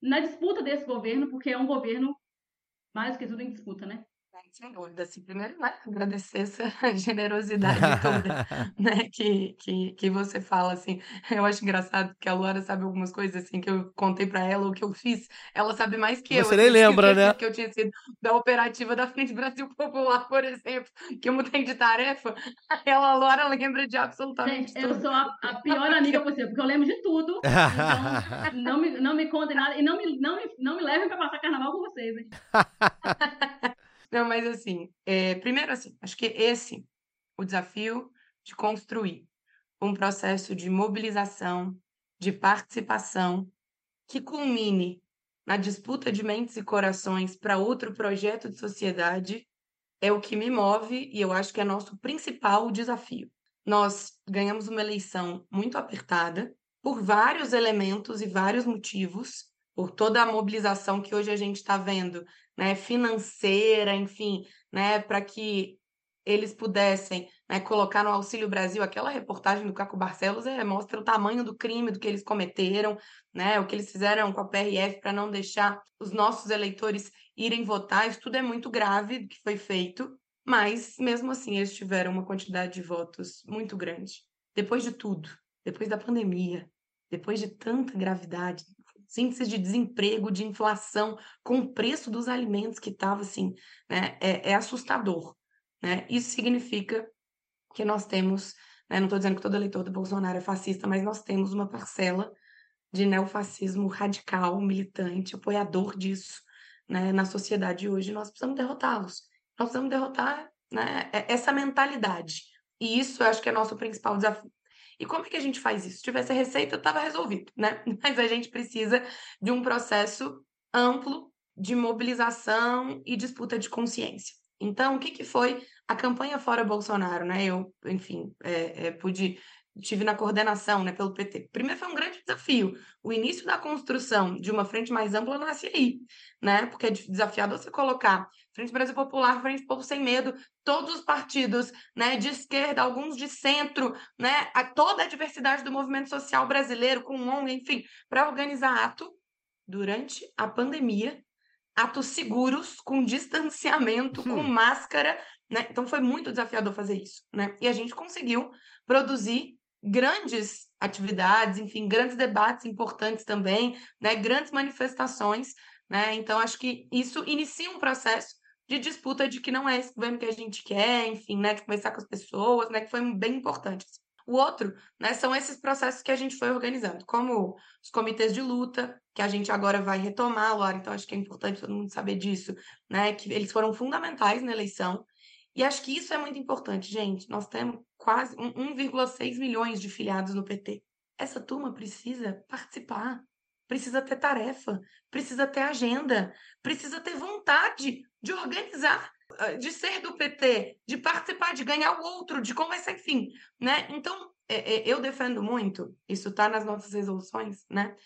na disputa desse governo, porque é um governo mais do que tudo em disputa, né? Sem dúvida, assim, primeiro, né, agradecer essa generosidade toda, né, que, que, que você fala, assim, eu acho engraçado que a Luara sabe algumas coisas, assim, que eu contei pra ela, o que eu fiz, ela sabe mais que eu, Você assim, nem que eu lembra, tinha né? que eu tinha sido da operativa da Frente Brasil Popular, por exemplo, que eu mudei de tarefa, ela, a Luara, lembra de absolutamente Gente, eu tudo. sou a, a pior amiga possível, porque eu lembro de tudo. Então, não me, não me contem nada e não me, não me, não me levem pra passar carnaval com vocês, hein? Não, mas assim, é, primeiro assim, acho que esse o desafio de construir um processo de mobilização, de participação, que culmine na disputa de mentes e corações para outro projeto de sociedade, é o que me move e eu acho que é nosso principal desafio. Nós ganhamos uma eleição muito apertada por vários elementos e vários motivos, por toda a mobilização que hoje a gente está vendo, né, financeira, enfim, né, para que eles pudessem né, colocar no Auxílio Brasil aquela reportagem do Caco Barcelos é, mostra o tamanho do crime do que eles cometeram, né, o que eles fizeram com a PRF para não deixar os nossos eleitores irem votar. Isso tudo é muito grave do que foi feito, mas mesmo assim eles tiveram uma quantidade de votos muito grande. Depois de tudo, depois da pandemia, depois de tanta gravidade, índices de desemprego, de inflação, com o preço dos alimentos que estava assim, né, é, é assustador. Né? Isso significa que nós temos, né, não estou dizendo que todo eleitor do Bolsonaro é fascista, mas nós temos uma parcela de neofascismo radical, militante, apoiador disso né, na sociedade hoje. Nós precisamos derrotá-los. Nós precisamos derrotar né, e- essa mentalidade. E isso eu acho que é nosso principal desafio. E como é que a gente faz isso? Se tivesse a receita, estava resolvido, né? Mas a gente precisa de um processo amplo de mobilização e disputa de consciência. Então, o que, que foi a campanha Fora Bolsonaro, né? Eu, enfim, é, é, pude tive na coordenação, né, pelo PT. Primeiro foi um grande desafio. O início da construção de uma frente mais ampla nasce aí, né? Porque é desafiador você colocar Frente Brasil Popular, Frente Povo Sem Medo, todos os partidos, né, de esquerda, alguns de centro, né, a toda a diversidade do movimento social brasileiro, com ONG, enfim, para organizar ato durante a pandemia, atos seguros, com distanciamento, com Hum. máscara, né? Então foi muito desafiador fazer isso, né? E a gente conseguiu produzir grandes atividades, enfim, grandes debates importantes também, né? Grandes manifestações, né? Então acho que isso inicia um processo de disputa de que não é esse governo que a gente quer, enfim, né? De conversar com as pessoas, né? Que foi bem importante. assim. O outro, né, são esses processos que a gente foi organizando, como os comitês de luta, que a gente agora vai retomar, Laura, então acho que é importante todo mundo saber disso, né, que eles foram fundamentais na eleição, e acho que isso é muito importante, gente, nós temos quase um- 1,6 milhões de filiados no PT. Essa turma precisa participar, precisa ter tarefa, precisa ter agenda, precisa ter vontade de organizar, ah, de ser do PT, de participar, de ganhar o outro, de conversar, enfim, né? Então, é, é, eu defendo muito, isso está nas nossas resoluções, né?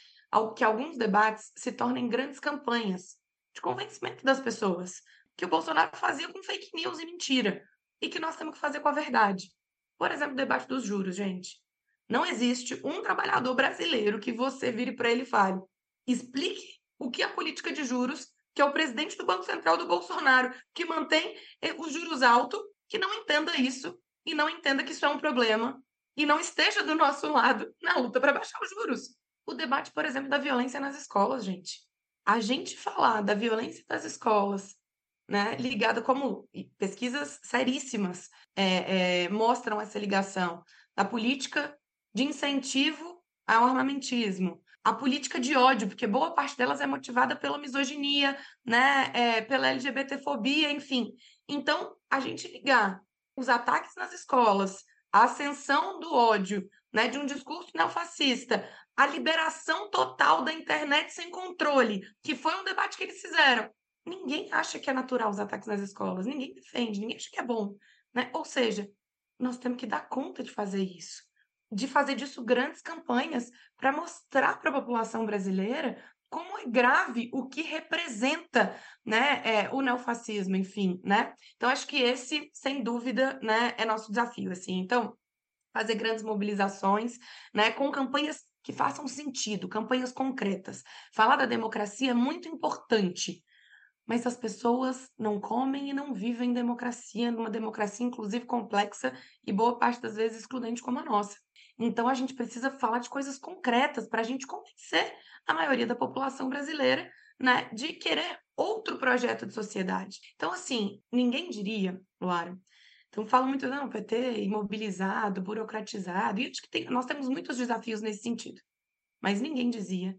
Que alguns debates se tornem grandes campanhas de convencimento das pessoas, que o Bolsonaro fazia com fake news e mentira, e que nós temos que fazer com a verdade. Por exemplo, o debate dos juros, gente. Não existe um trabalhador brasileiro que você vire para ele e fale: explique o que é a política de juros, que é o presidente do Banco Central do Bolsonaro, que mantém eh, os juros altos, que não entenda isso e não entenda que isso é um problema e não esteja do nosso lado na luta para baixar os juros. O debate, por exemplo, da violência nas escolas, gente. A gente falar da violência das escolas, né, ligada como pesquisas seríssimas eh, eh, mostram essa ligação da política de incentivo ao armamentismo, a política de ódio, porque boa parte delas é motivada pela misoginia, né, é, pela LGBTfobia, enfim. Então, a gente ligar os ataques nas escolas, a ascensão do ódio, né, de um discurso neofascista, a liberação total da internet sem controle, que foi um debate que eles fizeram. Ninguém acha que é natural os ataques nas escolas, ninguém defende, ninguém acha que é bom, né? Ou seja, nós temos que dar conta de fazer isso, de fazer disso grandes campanhas para mostrar para a população brasileira como é grave o que representa né, é, o neofascismo, enfim, né? Então, acho que esse, sem dúvida, né, é nosso desafio, assim. Então, fazer grandes mobilizações, né, com campanhas que façam sentido, campanhas concretas. Falar da democracia é muito importante, mas as pessoas não comem e não vivem em democracia, numa democracia inclusive complexa e boa parte das vezes excludente como a nossa. Então a gente precisa falar de coisas concretas para a gente convencer a maioria da população brasileira né, de querer outro projeto de sociedade. Então, assim, ninguém diria, Luara. Então, falam muito, não, PT imobilizado, burocratizado, e acho que tem, nós temos muitos desafios nesse sentido. Mas ninguém dizia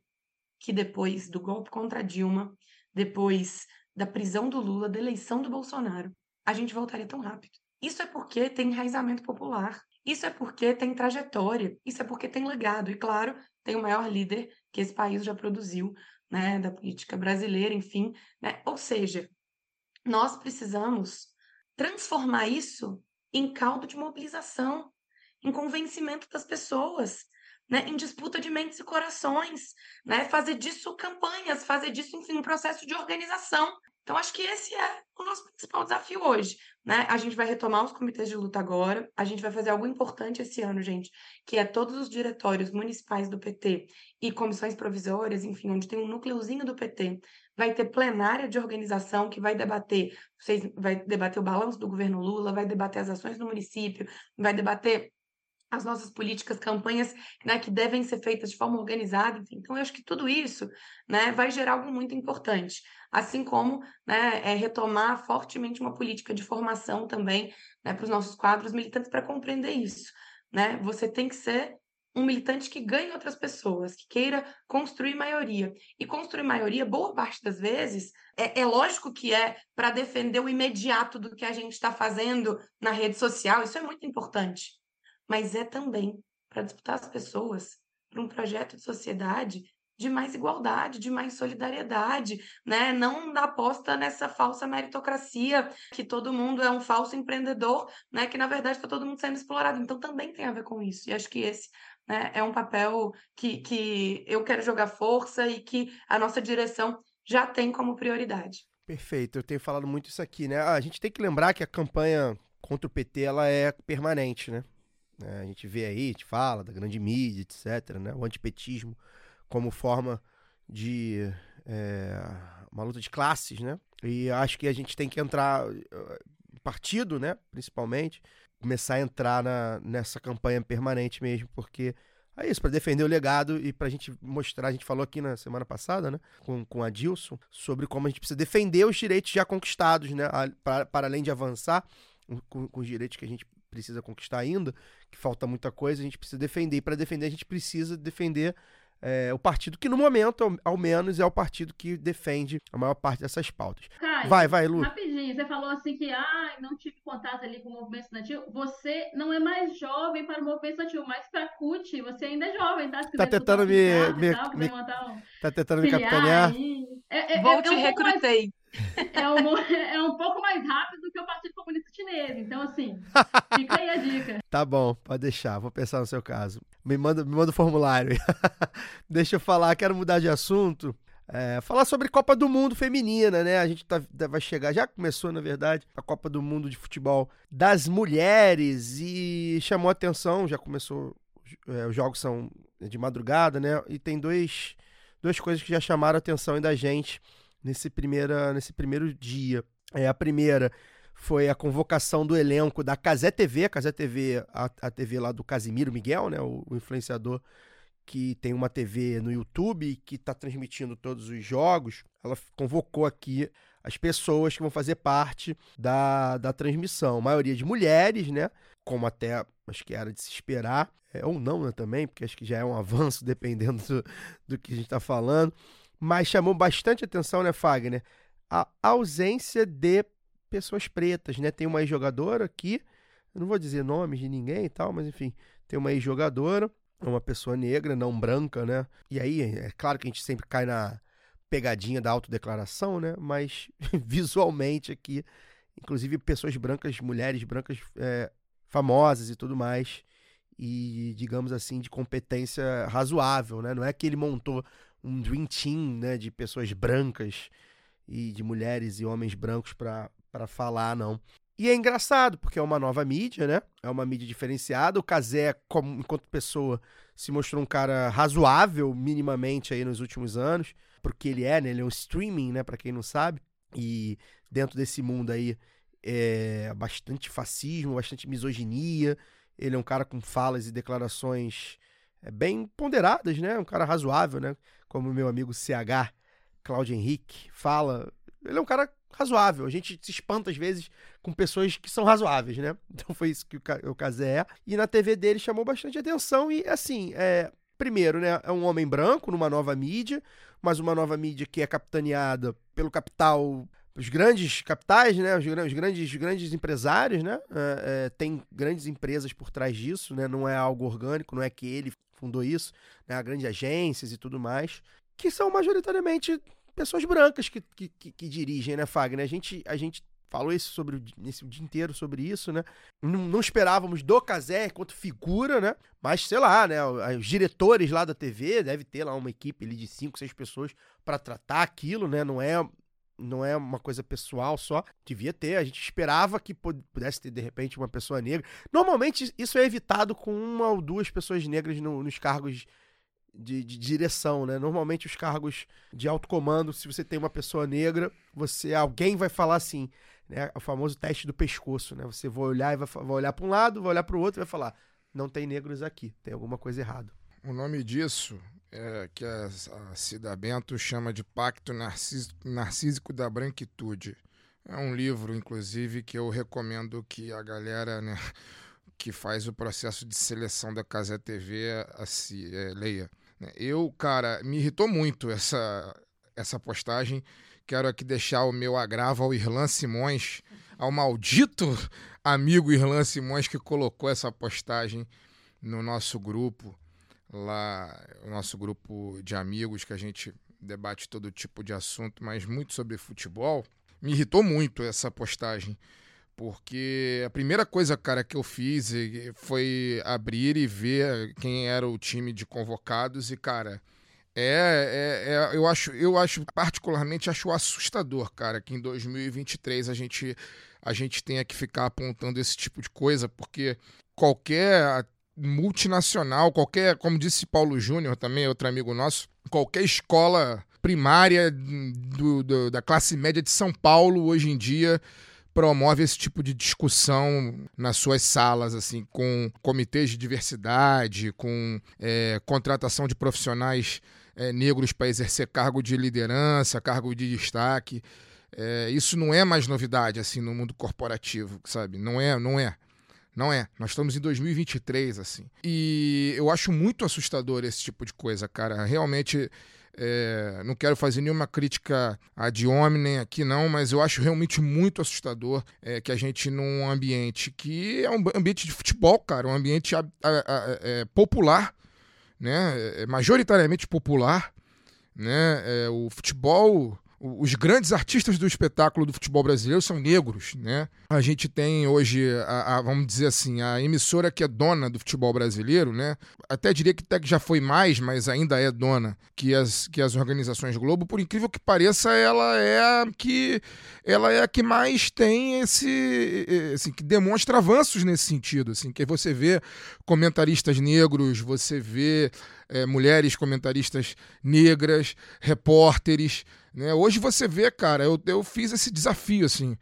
que depois do golpe contra Dilma, depois da prisão do Lula, da eleição do Bolsonaro, a gente voltaria tão rápido. Isso é porque tem enraizamento popular. Isso é porque tem trajetória. Isso é porque tem legado. E, claro, tem o maior líder que esse país já produziu, né, da política brasileira, enfim. Né? Ou seja, nós precisamos transformar isso em caldo de mobilização, em convencimento das pessoas, né, em disputa de mentes e corações, né, fazer disso campanhas, fazer disso, enfim, um processo de organização. Então, acho que esse é o nosso principal desafio hoje. Né? A gente vai retomar os comitês de luta agora, a gente vai fazer algo importante esse ano, gente, que é todos os diretórios municipais do PT e comissões provisórias, enfim, onde tem um núcleozinho do PT, vai ter plenária de organização que vai debater, vocês vai debater o balanço do governo Lula, vai debater as ações do município, vai debater as nossas políticas, campanhas né, que devem ser feitas de forma organizada, enfim. Então, eu acho que tudo isso né, vai gerar algo muito importante. Assim como né, é retomar fortemente uma política de formação também né, para os nossos quadros militantes para compreender isso. Né? Você tem que ser um militante que ganhe outras pessoas, que queira construir maioria. E construir maioria, boa parte das vezes, é, é lógico que é para defender o imediato do que a gente está fazendo na rede social, isso é muito importante mas é também para disputar as pessoas para um projeto de sociedade de mais igualdade, de mais solidariedade, né? Não da aposta nessa falsa meritocracia, que todo mundo é um falso empreendedor, né? Que na verdade está todo mundo sendo explorado. Então também tem a ver com isso. E acho que esse né, é um papel que, que eu quero jogar força e que a nossa direção já tem como prioridade. Perfeito, eu tenho falado muito isso aqui, né? Ah, a gente tem que lembrar que a campanha contra o PT ela é permanente, né? Né? A gente vê aí, gente fala da grande mídia, etc. Né? O antipetismo como forma de é, uma luta de classes, né? E acho que a gente tem que entrar eh, partido, né? Principalmente começar a entrar na, nessa campanha permanente mesmo, porque é isso, para defender o legado e para a gente mostrar, a gente falou aqui na semana passada, né, com, com a Dilson, sobre como a gente precisa defender os direitos já conquistados, né, para, para além de avançar com, com os direitos que a gente precisa conquistar ainda, que falta muita coisa, a gente precisa defender. E para defender, a gente precisa defender é, o partido que, no momento, ao, ao, menos, é o partido que defende a maior parte dessas pautas. Caio, vai, vai, Lu. Rapidinho, você falou assim que ah, não tive contato ali com o movimento estudantil. Você não é mais jovem para o movimento estudantil, mas para a CUT, você ainda é jovem, tá? tá tentando me, me, tal, me, um... Tá tentando me capitanear? É, é, Vou é, te é um recrutei. É um, é um pouco mais rápido do que o Partido Comunista Chinês. Então, assim, fica aí a dica. Tá bom, pode deixar. Vou pensar no seu caso. Me manda, me manda o formulário. Deixa eu falar, quero mudar de assunto. É, falar sobre Copa do Mundo feminina, né? A gente tá, vai chegar, já começou, na verdade, a Copa do Mundo de futebol das mulheres e chamou atenção, já começou, é, os jogos são de madrugada, né? E tem dois, duas coisas que já chamaram a atenção da gente nesse, primeira, nesse primeiro dia. É, a primeira foi a convocação do elenco da Casé TV, a Casé TV, a, a TV lá do Casimiro Miguel, né, o, o influenciador que tem uma TV no YouTube que está transmitindo todos os jogos. Ela convocou aqui as pessoas que vão fazer parte da, da transmissão. A maioria de mulheres, né? Como até acho que era de se esperar, é, ou não né, também, porque acho que já é um avanço dependendo do, do que a gente está falando mas chamou bastante atenção, né, Fagner? A ausência de pessoas pretas, né? Tem uma ex-jogadora aqui, não vou dizer nomes de ninguém e tal, mas enfim, tem uma ex-jogadora, uma pessoa negra, não branca, né? E aí, é claro que a gente sempre cai na pegadinha da autodeclaração, né? Mas visualmente aqui, inclusive pessoas brancas, mulheres brancas é, famosas e tudo mais, e digamos assim, de competência razoável, né? Não é que ele montou um dream team, né, de pessoas brancas e de mulheres e homens brancos para falar, não. E é engraçado, porque é uma nova mídia, né? É uma mídia diferenciada. O Kazé, como, enquanto pessoa, se mostrou um cara razoável, minimamente, aí nos últimos anos. Porque ele é, né? Ele é um streaming, né? Pra quem não sabe. E dentro desse mundo aí é bastante fascismo, bastante misoginia. Ele é um cara com falas e declarações é, bem ponderadas, né? Um cara razoável, né? Como meu amigo CH, Cláudio Henrique, fala. Ele é um cara razoável. A gente se espanta às vezes com pessoas que são razoáveis, né? Então foi isso que o, Ca- o Cazé é. E na TV dele chamou bastante atenção e, assim, é... Primeiro, né, é um homem branco numa nova mídia, mas uma nova mídia que é capitaneada pelo capital, os grandes capitais, né, os, os grandes, os grandes empresários, né, é, é, tem grandes empresas por trás disso, né, não é algo orgânico, não é que ele fundou isso, né, grandes agências e tudo mais, que são majoritariamente pessoas brancas que, que, que, que dirigem, né, Fagner? A gente, a gente falou isso sobre nesse dia inteiro sobre isso, né? Não, não esperávamos do Casé enquanto figura, né? Mas, sei lá, né? Os diretores lá da TV, deve ter lá uma equipe de cinco, seis pessoas para tratar aquilo, né? Não é, não é uma coisa pessoal só. Devia ter. A gente esperava que pu- pudesse ter, de repente, uma pessoa negra. Normalmente, isso é evitado com uma ou duas pessoas negras no- nos cargos de, de direção, né? Normalmente os cargos de alto comando, se você tem uma pessoa negra, você alguém vai falar assim, né? O famoso teste do pescoço, né? Você vai olhar e vai, vai olhar para um lado, vai olhar para o outro e vai falar: não tem negros aqui, tem alguma coisa errada. O nome disso é que a, a Cida Bento chama de Pacto Narcis- Narcísico da Branquitude. É um livro, inclusive, que eu recomendo que a galera né, que faz o processo de seleção da Casa TV é, leia. né. Eu, cara, me irritou muito essa, essa postagem. Quero aqui deixar o meu agravo ao Irlan Simões, ao maldito amigo Irlan Simões que colocou essa postagem no nosso grupo lá, o nosso grupo de amigos que a gente debate todo tipo de assunto, mas muito sobre futebol. Me irritou muito essa postagem, porque a primeira coisa, cara, que eu fiz foi abrir e ver quem era o time de convocados e, cara, é, é, é- eu acho, eu acho particularmente acho assustador, cara, que em 2023 a gente a gente tenha que ficar apontando esse tipo de coisa, porque qualquer multinacional, qualquer, como disse Paulo Júnior também, outro amigo nosso, qualquer escola primária do- do- da classe média de São Paulo hoje em dia promove esse tipo de discussão nas suas salas, assim, com comitês de diversidade, com é, contratação de profissionais é, negros para exercer cargo de liderança, cargo de destaque. É, isso não é mais novidade, assim, no mundo corporativo, sabe? Não é, não é. Não é. Nós estamos em 2023, assim. E eu acho muito assustador esse tipo de coisa, cara. Realmente, é, não quero fazer nenhuma crítica a de homem aqui, não, mas eu acho realmente muito assustador é, que a gente, num ambiente que é um ambiente de futebol, cara, um ambiente a- a- a- é, popular, né? É majoritariamente popular, né? É, o futebol os grandes artistas do espetáculo do futebol brasileiro são negros, né? A gente tem hoje, a, a- vamos dizer assim, a emissora que é dona do futebol brasileiro, né? Até diria que até que já foi mais, mas ainda é dona que as, que as organizações Globo. Por incrível que pareça, ela é a que ela é a que mais tem esse, assim, que demonstra avanços nesse sentido, assim, que você vê comentaristas negros, você vê eh, mulheres comentaristas negras, repórteres, né? Hoje você vê, cara, eu, eu fiz esse desafio, assim.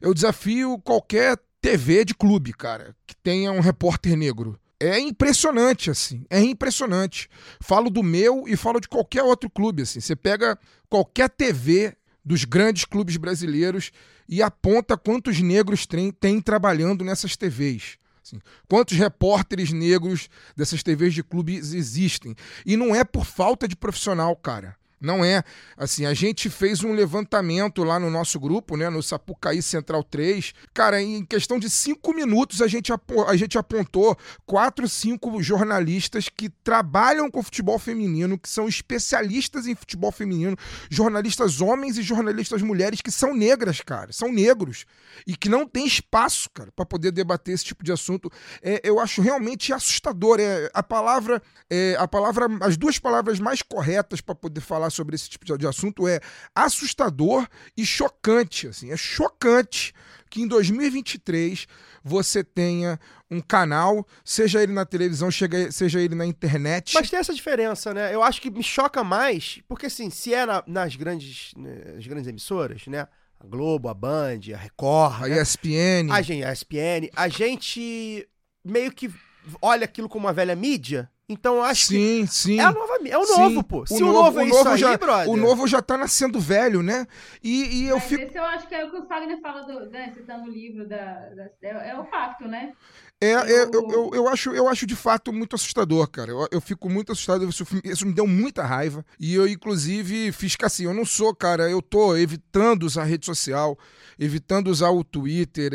Eu desafio qualquer TV de clube, cara, que tenha um repórter negro. É impressionante, assim. É impressionante. Falo do meu e falo de qualquer outro clube, assim. Você pega qualquer TV dos grandes clubes brasileiros e aponta quantos negros tem, tem trabalhando nessas TVs. assim. quantos repórteres negros dessas TVs de clubes existem. E não é por falta de profissional, cara. Não é. Assim, a gente fez um levantamento lá no nosso grupo, né, no Sapucaí Central 3. Cara, em questão de cinco minutos a gente, a gente apontou quatro, cinco jornalistas que trabalham com futebol feminino, que são especialistas em futebol feminino, jornalistas homens e jornalistas mulheres que são negras, cara, são negros e que não tem espaço, cara, para poder debater esse tipo de assunto. É, eu acho realmente assustador. É a palavra, é, a palavra, as duas palavras mais corretas para poder falar sobre esse tipo de, assunto é assustador e chocante. Assim, é chocante que em 2023 você tenha um canal, seja ele na televisão, seja ele na internet. Mas tem essa diferença, né? Eu acho que me choca mais, porque assim, se é na- nas grandes, né, as grandes emissoras, né? A Globo, a Band, a Record, A né? ESPN. a gente, a ESPN, a gente meio que olha aquilo como uma velha mídia. Então eu acho que Sim, sim. é, a nova, é o Sim. novo, pô. Se o novo, é isso aí, já, brother. O novo já tá nascendo velho, né? E, e eu Mas fico. esse eu acho que é o que o Fagner fala, do, né, citando o livro, da, da- é, é o facto, né? É, é, eu, Eu- eu, eu acho, eu acho de fato muito assustador, cara. Eu, eu fico muito assustado. Isso, isso me deu muita raiva. E eu, inclusive, fiz que assim, eu não sou, cara, eu tô evitando usar rede social, evitando usar o Twitter.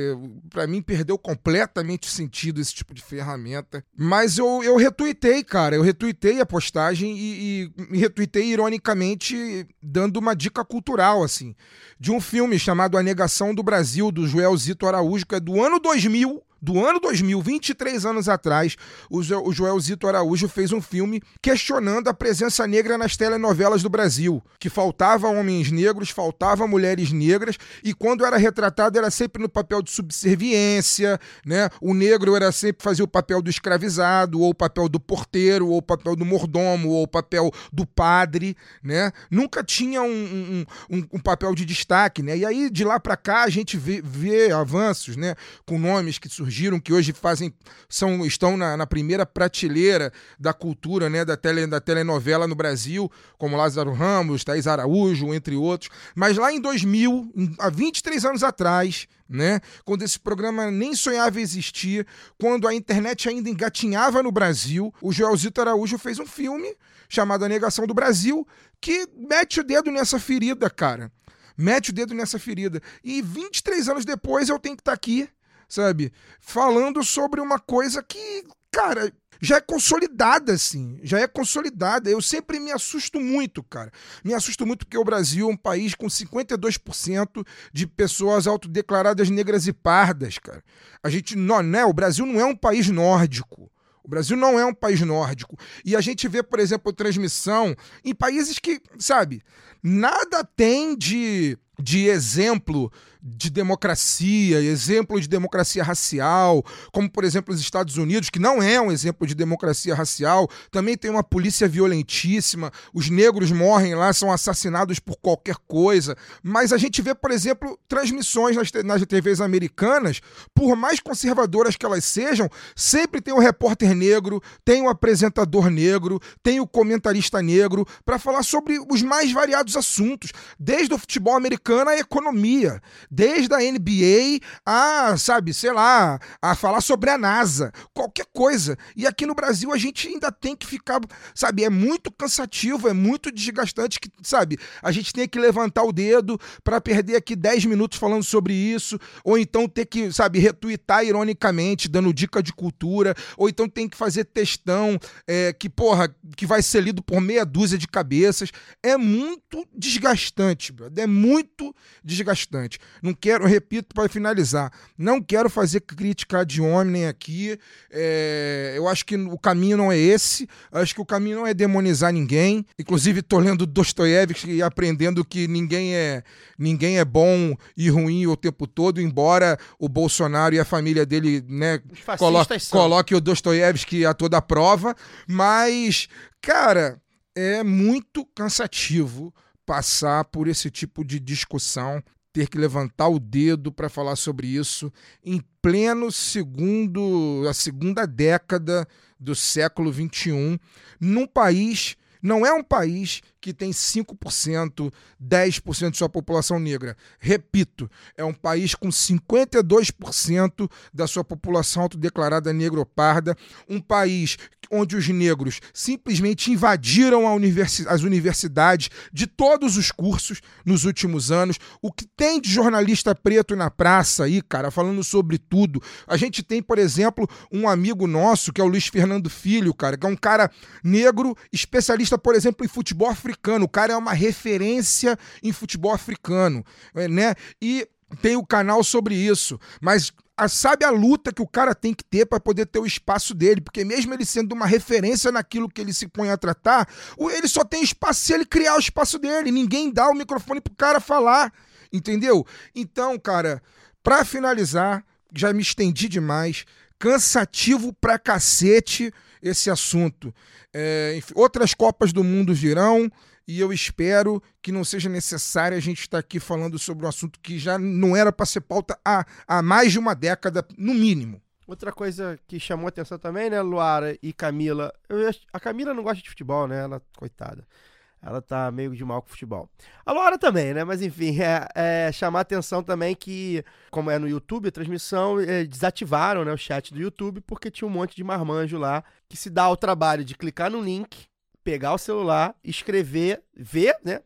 Pra mim, perdeu completamente o sentido esse tipo de ferramenta. Mas eu, eu retuitei, cara. Eu retuitei a postagem e, e retuitei ironicamente, dando uma dica cultural, assim, de um filme chamado A Negação do Brasil, do Joel Zito Araújo, que é do ano 2000 do ano 2000, 23 anos atrás, o, Jo- o Joel Zito Araújo fez um filme questionando a presença negra nas telenovelas do Brasil, que faltava homens negros, faltava mulheres negras, e quando era retratado era sempre no papel de subserviência, né? O negro era sempre fazia o papel do escravizado, ou o papel do porteiro, ou o papel do mordomo, ou o papel do padre, né? Nunca tinha um, um, um- um papel de destaque, né? E aí de lá pra cá a gente vê, vê avanços, né? Com nomes que surgiram que hoje fazem são estão na, na primeira prateleira da cultura, né? Da, tele, da telenovela no Brasil, como Lázaro Ramos, Thaís Araújo, entre outros. Mas lá em 2000, em- há 23 anos atrás, né? Quando esse programa nem sonhava existir, quando a internet ainda engatinhava no Brasil, o Joelzito Araújo fez um filme chamado A Negação do Brasil, que mete o dedo nessa ferida, cara. Mete o dedo nessa ferida. E 23 anos depois eu tenho que estar aqui, sabe? Falando sobre uma coisa que, cara, já é consolidada, assim. Já é consolidada. Eu sempre me assusto muito, cara. Me assusto muito porque o Brasil é um país com 52% de pessoas autodeclaradas negras e pardas, cara. A gente, não, né? O Brasil não é um país nórdico. O Brasil não é um país nórdico. E a gente vê, por exemplo, transmissão em países que, sabe, nada tem de, de exemplo de democracia, exemplo de democracia racial, como, por exemplo, os Estados Unidos, que não é um exemplo de democracia racial, também tem uma polícia violentíssima, os negros morrem lá, são assassinados por qualquer coisa. Mas a gente vê, por exemplo, transmissões nas, nas TVs americanas, por mais conservadoras que elas sejam, sempre tem o repórter negro, tem o apresentador negro, tem o comentarista negro, para falar sobre os mais variados assuntos, desde o futebol americano à economia, desde a NBA a, sabe, sei lá, a falar sobre a NASA, qualquer coisa. E aqui no Brasil a gente ainda tem que ficar, sabe, é muito cansativo, é muito desgastante que, sabe, a gente tem que levantar o dedo para perder aqui 10 minutos falando sobre isso, ou então ter que, sabe, retuitar ironicamente, dando dica de cultura, ou então tem que fazer textão é, que, porra, que vai ser lido por meia dúzia de cabeças. É muito desgastante, brother. É muito desgastante. Não quero, repito, para finalizar, não quero fazer crítica de homem aqui. É, eu acho que o caminho não é esse. Acho que o caminho não é demonizar ninguém. Inclusive, tô lendo Dostoiévski e aprendendo que ninguém é, ninguém é bom e ruim o tempo todo, embora o Bolsonaro e a família dele, né, colo são. coloque o Dostoiévski a toda prova. Mas, cara, é muito cansativo passar por esse tipo de discussão, ter que levantar o dedo para falar sobre isso em pleno segundo, a segunda década do século XXI, num país, não é um país que tem 5%, 10% de sua população negra. Repito, é um país com 52% da sua população autodeclarada negro-parda, um país onde os negros simplesmente invadiram universi- as universidades de todos os cursos nos últimos anos. O que tem de jornalista preto na praça aí, cara, falando sobre tudo. A gente tem, por exemplo, um amigo nosso, que é o Luiz Fernando Filho, cara, que é um cara negro, especialista, por exemplo, em futebol africano. O cara é uma referência em futebol africano, é, né? E tem o canal sobre isso, mas a- sabe a luta que o cara tem que ter para poder ter o espaço dele, porque mesmo ele sendo uma referência naquilo que ele se põe a tratar, ele só tem espaço se ele criar o espaço dele. Ninguém dá o microfone pro cara falar, entendeu? Então, cara, para finalizar, já me estendi demais, cansativo pra cacete esse assunto. É, enfim, outras Copas do Mundo virão e eu espero que não seja necessário a gente estar aqui falando sobre um assunto que já não era para ser pauta há, há mais de uma década, no mínimo. Outra coisa que chamou atenção também, né, Luara e Camila. Eu, a Camila não gosta de futebol, né? Ela, coitada. Ela tá meio de mal com futebol. A Luara também, né? Mas enfim, é, é chamar atenção também que, como é no YouTube, a transmissão, é, desativaram né, o chat do YouTube porque tinha um monte de marmanjo lá que se dá ao trabalho de clicar no link, pegar o celular, escrever, ver, né?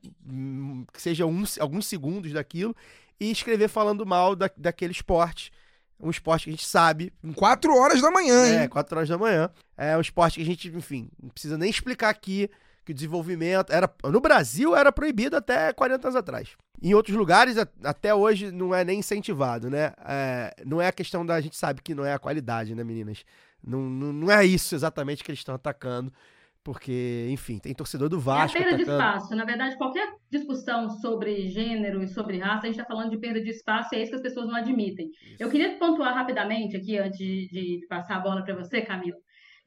Que seja um- alguns segundos daquilo, e escrever falando mal da, daquele esporte. Um esporte que a gente sabe, Em quatro horas da manhã, hein? é, 4 horas da manhã. É um esporte que a gente, enfim, não precisa nem explicar aqui que o desenvolvimento era no Brasil era proibido até 40 anos atrás. Em outros lugares até hoje não é nem incentivado, né? É, não é a questão da a gente sabe que não é a qualidade, né, meninas? Não, não, não é isso exatamente que eles estão atacando, porque, enfim, tem torcedor do É a Vasco perda de atacando. espaço. Na verdade, qualquer discussão sobre gênero e sobre raça, a gente está falando de perda de espaço e é isso que as pessoas não admitem. Eu queria pontuar rapidamente aqui, antes de, de passar a bola para você, Camila,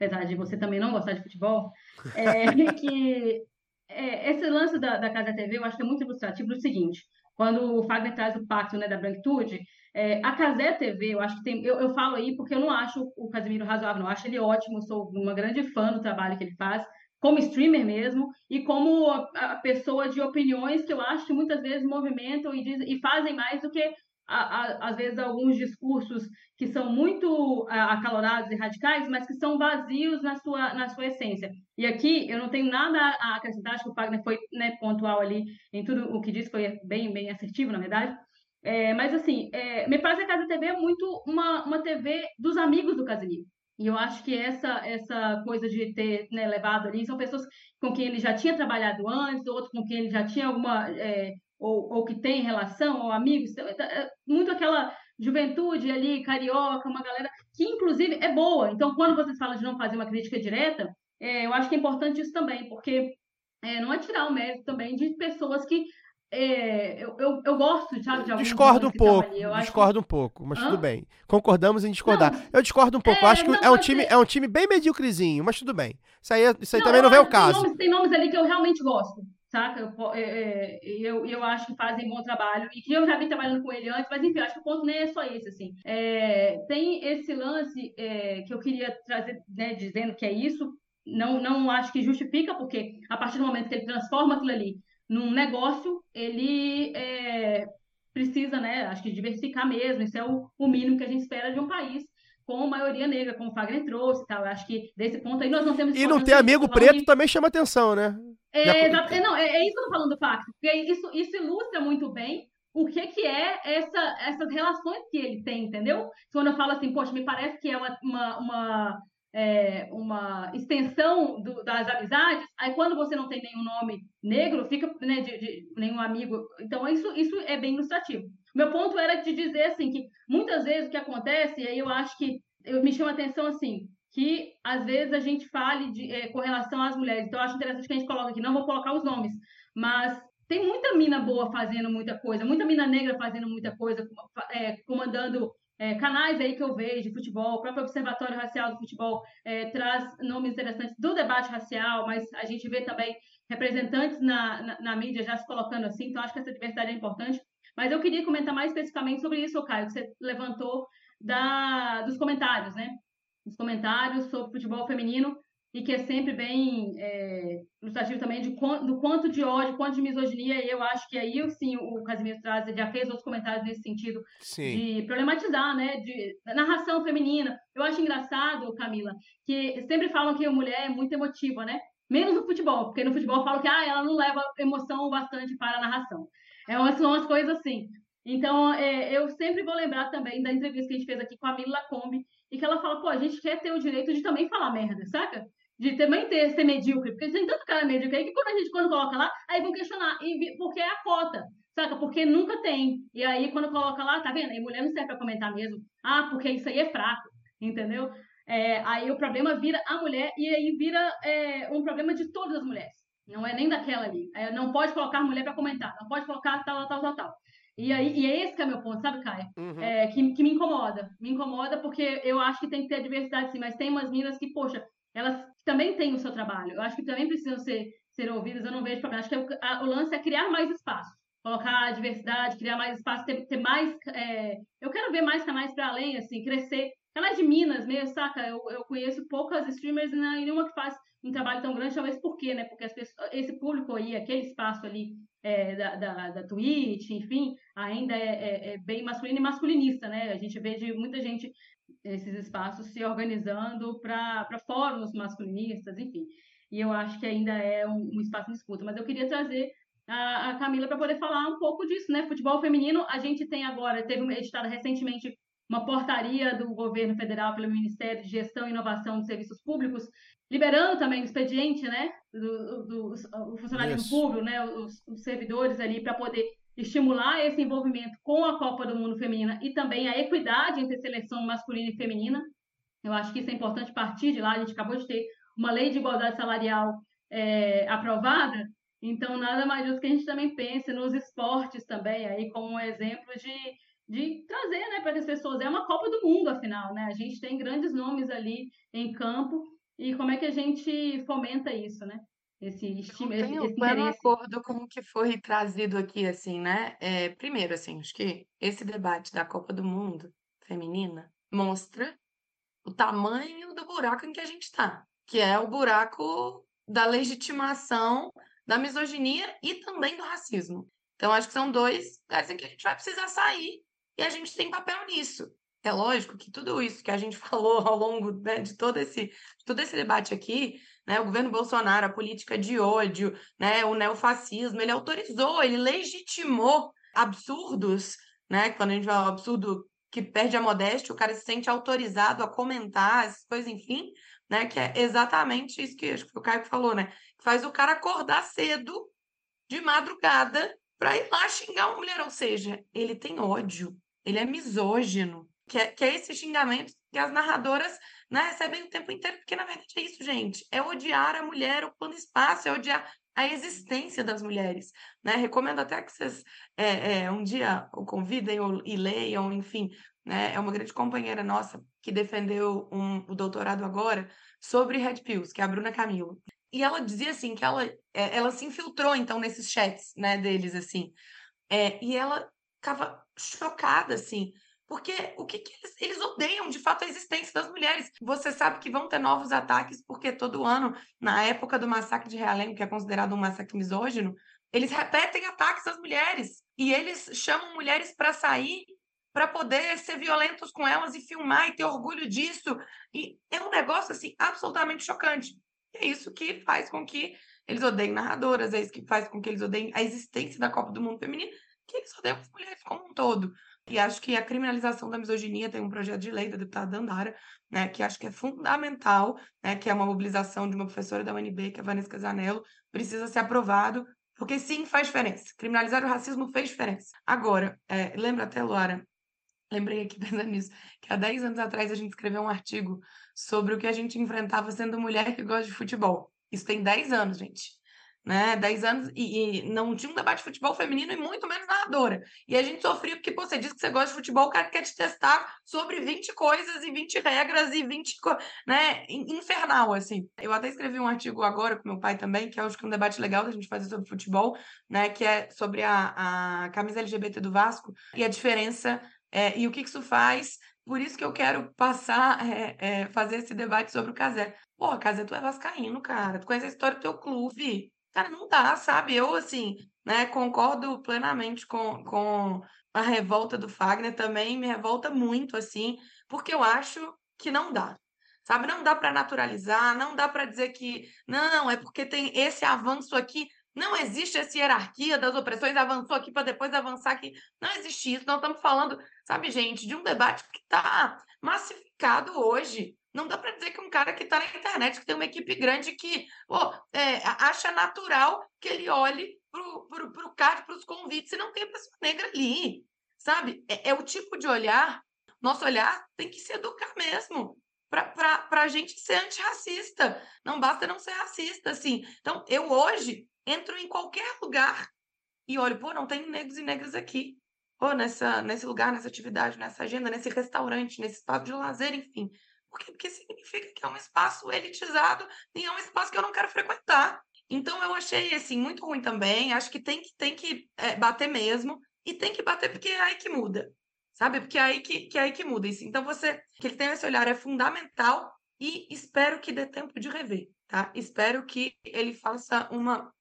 apesar de você também não gostar de futebol, é que é, esse lance da, da Casa TV eu acho que é muito ilustrativo do seguinte: quando o Fagner traz o pacto né, da branquitude, é, a Casé TV, eu acho que tem. Eu, eu falo aí porque eu não acho o Casimiro razoável, não. Eu acho ele ótimo, sou uma grande fã do trabalho que ele faz, como streamer mesmo, e como a, a pessoa de opiniões que eu acho que muitas vezes movimentam e, diz, e fazem mais do que, às vezes, alguns discursos que são muito a, acalorados e radicais, mas que são vazios na sua, na sua essência. E aqui eu não tenho nada a acrescentar, acho que o Wagner foi né, pontual ali em tudo o que disse, foi bem, bem assertivo, na verdade. É, mas assim, é, me parece que a Casa TV é muito uma, uma TV dos amigos do Casimiro. E eu acho que essa essa coisa de ter né, levado ali são pessoas com quem ele já tinha trabalhado antes, outros com quem ele já tinha alguma é, ou, ou que tem relação, ou amigos, então, é muito aquela juventude ali carioca, uma galera que inclusive é boa. Então, quando vocês falam de não fazer uma crítica direta, é, eu acho que é importante isso também, porque é, não é tirar o mérito também de pessoas que é, eu, eu, eu gosto, sabe, de Discordo um pouco, ali. Eu acho discordo um pouco, mas Hã? tudo bem. Concordamos em discordar. Não, eu discordo um pouco. é, acho que não, é um time, ser. é um time bem medíocrezinho, mas tudo bem. Isso aí, é- isso aí Não, também não vem o acho- tem caso. nomes- Tem nomes ali que eu realmente gosto, saca? Eu, é, é, e eu, eu acho que fazem bom trabalho e que eu já vi trabalhando com ele antes, mas enfim, acho que o ponto nem é só esse, assim. É, tem esse lance é, que eu queria trazer, né, dizendo que é isso, não, não acho que justifica, porque a partir do momento que ele transforma aquilo ali num negócio, ele é, precisa, né, acho que diversificar mesmo, isso é o, o mínimo que a gente espera de um país com maioria negra, como o Fagner trouxe e tal. Eu acho que desse ponto aí nós não temos E não ter discordância, amigo falando preto também chama atenção, né? É, exato. É, não, é, é isso que eu tô falando do pacto, porque isso, isso ilustra muito bem o que, que é essa, essas relações que ele tem, entendeu? Quando eu falo assim, poxa, me parece que é uma, uma, uma, é, uma extensão do- das amizades, aí quando você não tem nenhum nome negro, fica né, de, de nenhum amigo. Então, isso, isso é bem ilustrativo. Meu ponto era de dizer assim que muitas vezes o que acontece, e aí eu acho que eu me chama a atenção assim, que às vezes a gente fale de, eh, com relação às mulheres. Então, acho interessante que a gente coloque aqui, não vou colocar os nomes, mas tem muita mina boa fazendo muita coisa, muita mina negra fazendo muita coisa, eh, comandando eh, canais aí que eu vejo de futebol, o próprio Observatório Racial do Futebol traz nomes interessantes do debate racial, mas a gente vê também representantes na, na, na mídia já se colocando assim, então acho que essa diversidade é importante. Mas eu queria comentar mais especificamente sobre isso, Caio, que você levantou da, dos comentários, né? Os comentários sobre futebol feminino e que é sempre bem é, ilustrativo também de do quanto de ódio, quanto de misoginia, e eu acho que aí sim o Casimiro traz, já fez outros comentários nesse sentido, Sim. de problematizar, né, de narração feminina. Eu acho engraçado, Camila, que sempre falam que a mulher é muito emotiva, né? Menos no futebol, porque no futebol falam que ah, ela não leva emoção bastante para a narração. É umas, são umas coisas assim. Então, é, eu sempre vou lembrar também da entrevista que a gente fez aqui com a Mila Lacombe, e que ela fala, pô, a gente quer ter o direito de também falar merda, saca? De também ter, ser medíocre, porque tem tanto cara medíocre aí que quando a gente quando coloca lá, aí vão questionar, porque é a cota, saca? Porque nunca tem. E aí, quando coloca lá, tá vendo? Aí mulher não serve pra comentar mesmo. Ah, porque isso aí é fraco, entendeu? É, aí o problema vira a mulher, e aí vira é, um problema de todas as mulheres. Não é nem daquela ali. É, não pode colocar mulher pra comentar, não pode colocar tal, tal, tal, tal. E aí, e é esse que é meu ponto, sabe, Caio? Uhum. é, que, que me incomoda. Me incomoda porque eu acho que tem que ter diversidade sim, mas tem umas minas que, poxa, elas também têm o seu trabalho. Eu acho que também precisam ser, serem ouvidas, eu não vejo problema. Acho que o, a, o lance é criar mais espaço. Colocar a diversidade, criar mais espaço, ter, ter mais. É, eu quero ver mais canais para além, assim, crescer. Canais de Minas mesmo, saca? Eu, eu conheço poucas streamers e nenhuma que faz um trabalho tão grande, talvez por quê, né? Porque as pessoas, esse público aí, aquele espaço ali é, da, da, da Twitch, enfim, ainda é, é, é, bem masculino e masculinista, né? A gente vê de muita gente esses espaços se organizando para fóruns masculinistas, enfim. E eu acho que ainda é um, um espaço de disputa. Mas eu queria trazer a, a Camila para poder falar um pouco disso, né? Futebol feminino, a gente tem agora, teve editada recentemente uma portaria do governo federal pelo Ministério de Gestão e Inovação de Serviços Públicos, liberando também o expediente, né, do, do, do funcionalismo Isso. público, né, os, os servidores ali para poder estimular esse envolvimento com a Copa do Mundo Feminina e também a equidade entre seleção masculina e feminina. Eu acho que isso é importante partir de lá. A gente acabou de ter uma lei de igualdade salarial é, aprovada, então nada mais justo que a gente também pense nos esportes também, aí como um exemplo de de trazer né, para as pessoas. É uma Copa do Mundo, afinal, né? A gente tem grandes nomes ali em campo e como é que a gente fomenta isso, né? Esse estímulo, esse, esse pleno acordo com o que foi trazido aqui, assim, né? É, primeiro, assim, acho que esse debate da Copa do Mundo feminina mostra o tamanho do buraco em que a gente está, que é o buraco da legitimação da misoginia e também do racismo. Então, acho que são dois lugares em que a gente vai precisar sair e a gente tem papel nisso. É lógico que tudo isso que a gente falou ao longo né, de todo esse, todo esse debate aqui, né, o governo Bolsonaro, a política de ódio, né, o neofascismo, ele autorizou, ele legitimou absurdos, né, quando a gente fala absurdo que perde a modéstia, o cara se sente autorizado a comentar essas coisas, enfim, né, que é exatamente isso que, que o Caio falou, né, que faz o cara acordar cedo, de madrugada, para ir lá xingar uma mulher, ou seja, ele tem ódio, ele é misógino, que é, que é esse xingamento que as narradoras né, recebem o tempo inteiro, porque na verdade é isso, gente, é odiar a mulher ocupando espaço, é odiar a existência das mulheres, né? Recomendo até que vocês é, é, um dia o convidem ou, e leiam, enfim, né? É uma grande companheira nossa que defendeu um, o doutorado agora sobre Red Pills, que é a Bruna Camilo. E ela dizia assim que ela, é, ela se infiltrou então nesses chats, né, deles assim. É, e ela ficava chocada, assim, porque o que, que eles, eles, odeiam de fato a existência das mulheres. Você sabe que vão ter novos ataques, porque todo ano, na época do massacre de Realengo, que é considerado um massacre misógino, eles repetem ataques às mulheres. E eles chamam mulheres para sair para poder ser violentos com elas e filmar e ter orgulho disso. E é um negócio assim absolutamente chocante. E é isso que faz com que eles odeiem narradoras, é isso que faz com que eles odeiem a existência da Copa do Mundo Feminino que odeiam as mulheres como um todo. E acho que a criminalização da misoginia tem um projeto de lei da deputada Dandara, né, que acho que é fundamental, né, que é uma mobilização de uma professora da UNB, que é a Vanessa Casanello, precisa ser aprovado, porque sim, faz diferença. Criminalizar o racismo fez diferença. Agora, é, lembra até, Luara, lembrei aqui pensando nisso, que há 10 anos atrás a gente escreveu um artigo sobre o que a gente enfrentava sendo mulher que gosta de futebol. Isso tem 10 anos, gente né? 10 anos e, e, não tinha um debate de futebol feminino e muito menos narradora. E a gente sofria porque pô, você diz que você gosta de futebol, o cara quer te testar sobre 20 coisas e 20 regras e 20, né? Infernal, assim. Eu até escrevi um artigo agora com meu pai também, que é acho que é um debate legal da gente fazer sobre futebol, né? Que é sobre a, a camisa LGBT do Vasco e a diferença é, e o que isso faz por isso que eu quero passar, é, é, fazer esse debate sobre o Casé. Pô, Casé, tu é vascaíno, cara. Tu conhece a história do teu clube. Cara, não dá, sabe? Eu, assim, né, concordo plenamente com, com a revolta do Fagner, também me revolta muito, assim, porque eu acho que não dá. Sabe, não dá para naturalizar, não dá para dizer que não, é porque tem esse avanço aqui. Não existe essa hierarquia das opressões, avançou aqui para depois avançar aqui. Não existe isso. Nós estamos falando, sabe, gente, de um debate que está massificado hoje. Não dá para dizer que um cara que está na internet, que tem uma equipe grande, que pô, é, acha natural que ele olhe para o card, para os convites, e não tem pessoa negra ali, sabe? É, é, o tipo de olhar, nosso olhar tem que se educar mesmo, para a gente ser antirracista. Não basta não ser racista, assim. Então, eu hoje entro em qualquer lugar e olho, pô, não tem negros e negras aqui. Pô, nessa, nesse lugar, nessa atividade, nessa agenda, nesse restaurante, nesse espaço de lazer, enfim. Por quê? Porque significa que é um espaço elitizado e é um espaço que eu não quero frequentar. Então eu achei assim muito ruim também. Acho que tem que tem que é, bater mesmo e tem que bater porque é aí que muda, sabe? Porque é aí que, que é aí que muda. Isso. Então você que ele tenha esse olhar é fundamental e espero que dê tempo de rever, tá? Espero que ele faça uma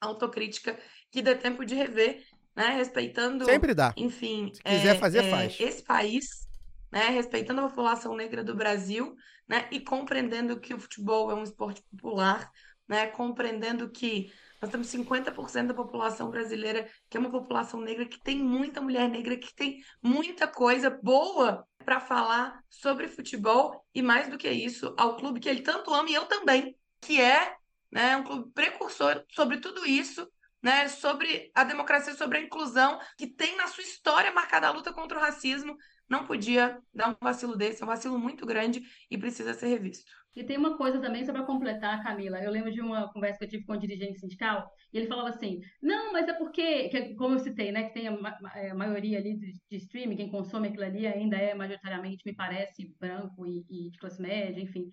autocrítica que dê tempo de rever, né? Respeitando, Sempre dá. enfim, Se quiser é, fazer, é, faz. esse país, né? Respeitando a população negra do Brasil, né? E compreendendo que o futebol é um esporte popular, né? Compreendendo que nós temos 50% da população brasileira que é uma população negra, que tem muita mulher negra, que tem muita coisa boa para falar sobre futebol e mais do que isso, ao clube que ele tanto ama e eu também, que é né, um clube precursor sobre tudo isso, né, sobre a democracia, sobre a inclusão, que tem na sua história marcada a luta contra o racismo, não podia dar um vacilo desse, é um vacilo muito grande e precisa ser revisto. E tem uma coisa também sobre completar, Camila. Eu lembro de uma conversa que eu tive com um dirigente sindical, e ele falava assim: não, mas é porque, que, é como eu citei, né, que tem a, ma a maioria ali de, de, streaming, quem consome aquilo ali ainda é majoritariamente, me parece, branco e, e de classe média, enfim.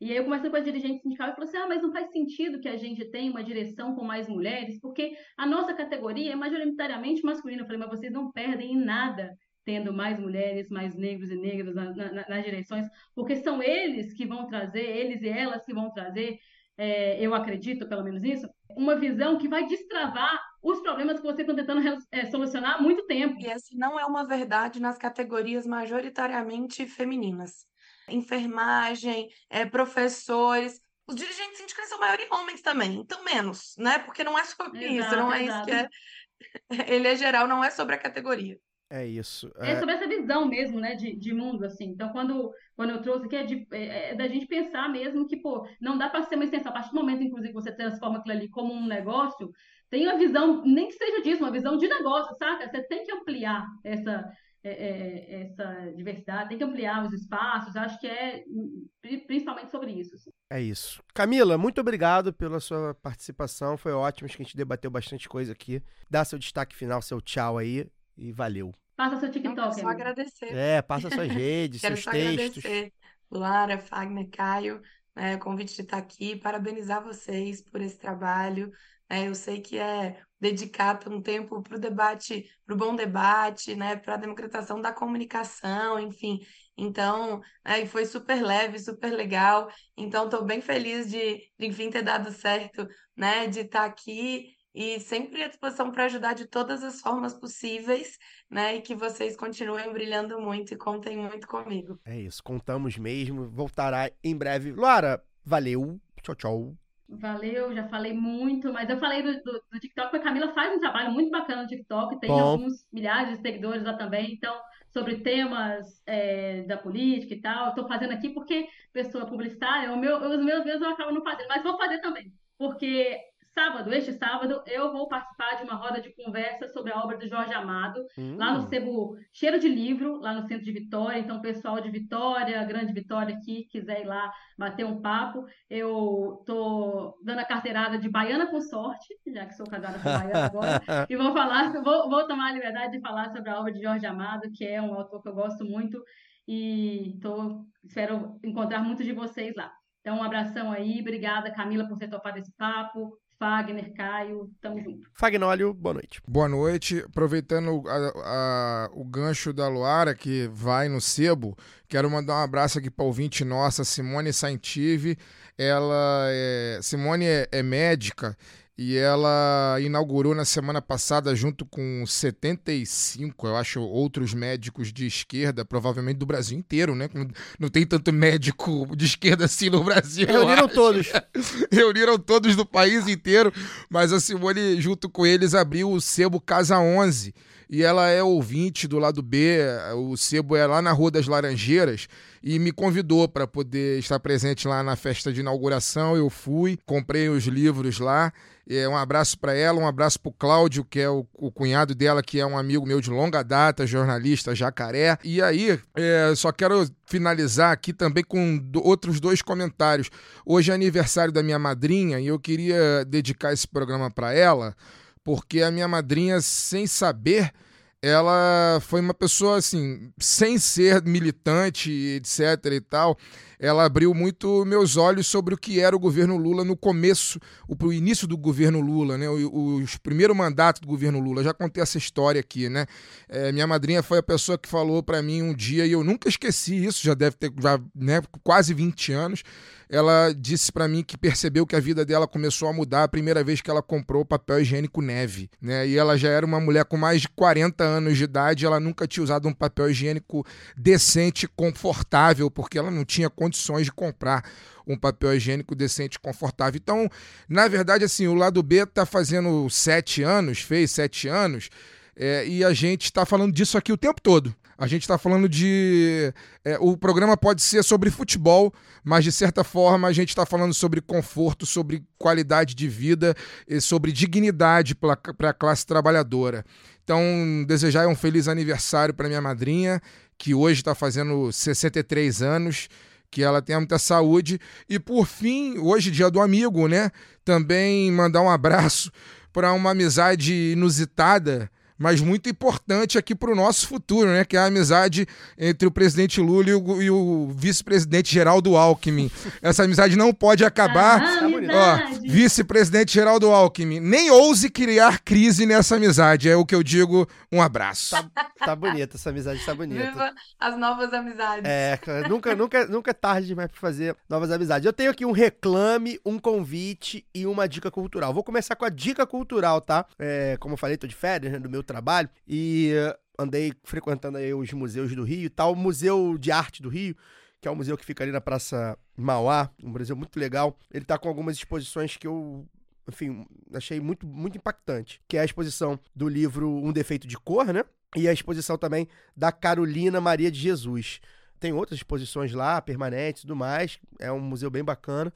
E aí eu comecei com a dirigente sindical e falei assim: ah, mas não faz sentido que a gente tenha uma direção com mais mulheres, porque a nossa categoria é majoritariamente masculina. Eu falei, mas vocês não perdem em nada tendo mais mulheres, mais negros e negras na, na, nas direções, porque são eles que vão trazer, eles e elas que vão trazer, é, eu acredito, pelo menos isso, uma visão que vai destravar os problemas que vocês estão tentando é, solucionar há muito tempo. E essa não é uma verdade nas categorias majoritariamente femininas. Enfermagem, é, professores, os dirigentes sindicais são maiores homens também, então menos, né? Porque não é sobre Exato, isso, não é exato. isso que é. Ele é geral, não é sobre a categoria. É isso. É sobre essa visão mesmo, né, de, de mundo, assim. Então, quando, quando eu trouxe aqui, é, de, é, é da gente pensar mesmo que, pô, não dá para ser uma extensão. A partir do momento, inclusive, que você transforma aquilo ali como um negócio, tem uma visão, nem que seja disso, uma visão de negócio, saca? Você tem que ampliar essa, é, é, essa diversidade, tem que ampliar os espaços. Acho que é principalmente sobre isso. assim. É isso. Camila, muito obrigado pela sua participação. Foi ótimo, acho que a gente debateu bastante coisa aqui. Dá seu destaque final, seu tchau aí e valeu. Passa seu Não, TikTok, quero só amigo. agradecer. É, passa suas redes, Quero seus só textos. agradecer, Lara, Fagner, Caio, né, o convite de estar aqui, parabenizar vocês por esse trabalho. né, eu sei que é dedicar um tempo para o debate, para o bom debate, né, para a democratização da comunicação, enfim. Então, e foi super leve, super legal. Então, estou bem feliz de, de, enfim, ter dado certo, né, de estar aqui e sempre à disposição para ajudar de todas as formas possíveis, né? E que vocês continuem brilhando muito e contem muito comigo. É isso, contamos mesmo. Voltará em breve. Luara, valeu. Tchau, tchau. Valeu, já falei muito, mas eu falei do, do, do TikTok, porque a Camila faz um trabalho muito bacana no TikTok, tem Bom. alguns milhares de seguidores lá também, então, sobre temas é, da política e tal, eu tô fazendo aqui porque pessoa publicitária, o meu, os meus mesmos eu acabo não fazendo, mas vou fazer também, porque sábado, este sábado, eu vou participar de uma roda de conversa sobre a obra do Jorge Amado, lá no Hum, Sebo Cheiro de Livro, lá no centro de Vitória. Então, pessoal de Vitória, Grande Vitória aqui, quiser ir lá bater um papo, eu tô dando a carteirada de baiana com sorte, já que sou casada com baiana agora, e vou falar, vou, vou tomar a liberdade de falar sobre a obra de Jorge Amado, que é um autor que eu gosto muito, e tô, espero encontrar muitos de vocês lá. Então, um abração aí, obrigada, Camila, por ter topado esse papo. Fagner, Caio, tamo junto. Fagnólio, boa noite. Boa noite. Aproveitando a- a- o gancho da Luara, que vai no sebo, quero mandar um abraço aqui para ouvinte nossa, Simone Saintive. Ela é, Simone é, é médica e ela inaugurou na semana passada, junto com 75, eu acho, outros médicos de esquerda, provavelmente do Brasil inteiro, né? Não, tem tanto médico de esquerda assim no Brasil. eu Reuniram todos. reuniram todos do país inteiro, mas a Simone, junto com eles, abriu o Sebo Casa 11. E ela é ouvinte do lado B, o Sebo é lá na Rua das Laranjeiras, e me convidou para poder estar presente lá na festa de inauguração. Eu fui, comprei os livros lá. É, um abraço para ela, um abraço para o Cláudio, que é o, o cunhado dela, que é um amigo meu de longa data, jornalista jacaré. E aí, é, só quero finalizar aqui também com do- outros dois comentários. Hoje é aniversário da minha madrinha e eu queria dedicar esse programa para ela, porque a minha madrinha, sem saber, ela foi uma pessoa assim, sem ser militante, etc e tal. Ela abriu muito meus olhos sobre o que era o governo Lula no começo, o, início do governo Lula, né? O, o, o primeiro mandato do governo Lula. Já contei essa história aqui, né? É, minha madrinha foi a pessoa que falou para mim um dia e eu nunca esqueci isso. Já deve ter já, né, quase 20 anos ela disse para mim que percebeu que a vida dela começou a mudar a primeira vez que ela comprou papel higiênico neve, né? E ela já era uma mulher com mais de 40 anos de idade, ela nunca tinha usado um papel higiênico decente, confortável, porque ela não tinha condições de comprar um papel higiênico decente e confortável. Então, na verdade, assim, o lado B tá fazendo sete anos, fez sete anos, é, e a gente está falando disso aqui o tempo todo. A gente está falando de. É, o programa pode ser sobre futebol, mas de certa forma a gente está falando sobre conforto, sobre qualidade de vida e sobre dignidade para a classe trabalhadora. Então, desejar um feliz aniversário para minha madrinha, que hoje está fazendo 63 anos que ela tenha muita saúde. E por fim, hoje, dia do amigo, né? Também mandar um abraço para uma amizade inusitada mas muito importante aqui para o nosso futuro, né? Que é a amizade entre o presidente Lula e o, o vice-presidente Geraldo Alckmin. Essa amizade não pode acabar. Ah, Ó, vice-presidente Geraldo Alckmin, nem ouse criar crise nessa amizade. É o que eu digo. Um abraço. Tá, tá bonita, essa amizade tá bonita. Viva as novas amizades. É, nunca, nunca, nunca é tarde demais pra fazer novas amizades. Eu tenho aqui um reclame, um convite e uma dica cultural. Vou começar com a dica cultural, tá? É, como eu falei, tô de férias, né, do meu trabalho, e uh, andei frequentando aí os museus do Rio e tal. O Museu de Arte do Rio, que é um museu que fica ali na Praça Mauá, um museu muito legal. Ele tá com algumas exposições que eu enfim, achei muito, muito impactante, que é a exposição do livro Um Defeito de Cor, né? E a exposição também da Carolina Maria de Jesus. Tem outras exposições lá, permanentes e tudo mais. É um museu bem bacana.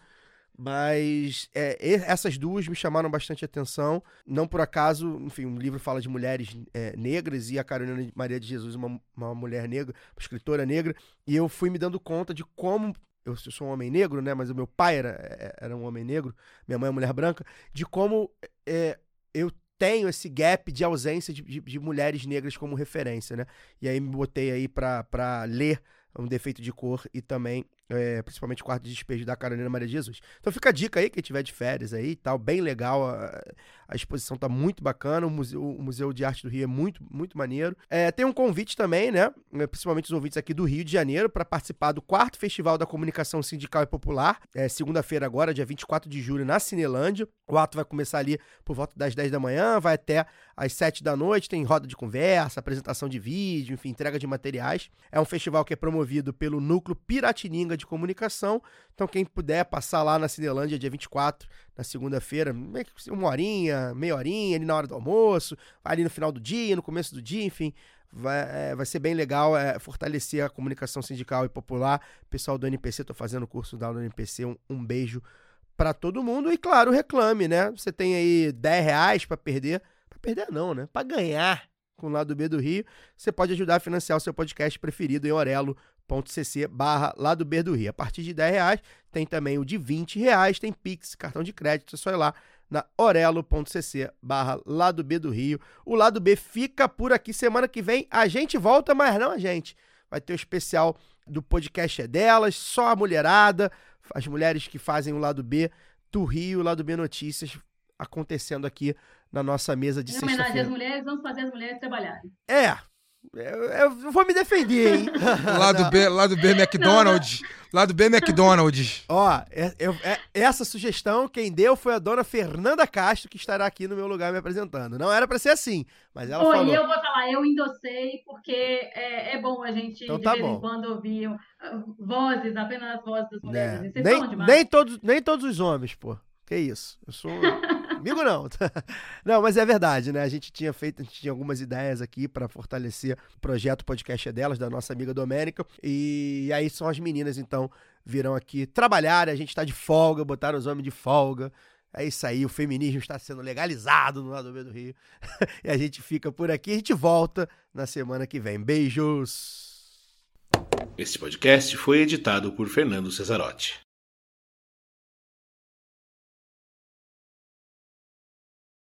Mas é, essas duas me chamaram bastante atenção. Não por acaso, enfim, o livro fala de mulheres é, negras e a Carolina Maria de Jesus, uma, uma mulher negra, uma escritora negra. E eu fui me dando conta de como. Eu sou um homem negro, né? Mas o meu pai era, é, era um homem negro, minha mãe é mulher branca. De como é, eu tenho esse gap de ausência de, de- de mulheres negras como referência, né? E aí me botei aí pra ler um defeito de cor e também, é, principalmente o quarto de despejo da Carolina Maria Jesus. Então fica a dica aí, quem tiver de férias aí e tal, bem legal. A, a exposição tá muito bacana, o museu, o museu de Arte do Rio é muito, muito maneiro. É, tem um convite também, né? é, Principalmente os ouvintes aqui do Rio de Janeiro, para participar do quarto Festival da Comunicação Sindical e Popular. É segunda-feira agora, dia 24 de julho, na Cinelândia. O ato vai começar ali por volta das 10 da manhã, vai até às 7 da noite, tem roda de conversa, apresentação de vídeo, enfim, entrega de materiais. É um festival que é promovido pelo Núcleo Piratininga de Comunicação. Então, quem puder passar lá na Cinelândia, dia 24, na segunda-feira, uma horinha, meia horinha, ali na hora do almoço, ali no final do dia, no começo do dia, enfim. Vai, é, vai ser bem legal é, fortalecer a comunicação sindical e popular. Pessoal do NPC, tô fazendo o curso da NPC, um, um beijo para todo mundo. E claro, reclame, né? Você tem aí 10 reais para perder. Pra perder não, né? Pra ganhar com o lado B do Rio. Você pode ajudar a financiar o seu podcast preferido em orelo.cc barra lado B do Rio. A partir de 10 reais tem também o de 20 reais, tem Pix, cartão de crédito, é só ir lá na orelo.cc barra lado B do Rio. O lado B fica por aqui. Semana que vem a gente volta, mas não a gente. Vai ter o especial do podcast é delas, só a mulherada, as mulheres que fazem o lado B do Rio, o lado B Notícias, acontecendo aqui na nossa mesa de Em homenagem às sexta-feira. mulheres, vamos fazer as mulheres trabalharem. É, eu, eu vou me defender, hein? Lado B, lado B McDonald's. Lado B McDonald's. Ó, é- eu- é- essa sugestão quem deu foi a dona Fernanda Castro, que estará aqui no meu lugar me apresentando. Não era pra ser assim, mas ela Oi, falou. eu vou falar, eu endossei, porque é, é bom a gente, Então de tá vez bom. em quando, ouvir uh, vozes, apenas as vozes das mulheres. Vocês Nem, nem, todos, nem todos os homens, pô. Que isso? Eu sou. Amigo não. não, mas é verdade, né? A gente tinha feito, a gente tinha algumas ideias aqui pra fortalecer o projeto podcast é delas, da nossa amiga Domênica. E aí são as meninas, então, virão aqui trabalhar. A gente tá de folga, botaram os homens de folga. É isso aí, o feminismo está sendo legalizado no lado B do Rio. e a gente fica por aqui. A gente volta na semana que vem. Beijos! Este podcast foi editado por Fernando Cesarotti.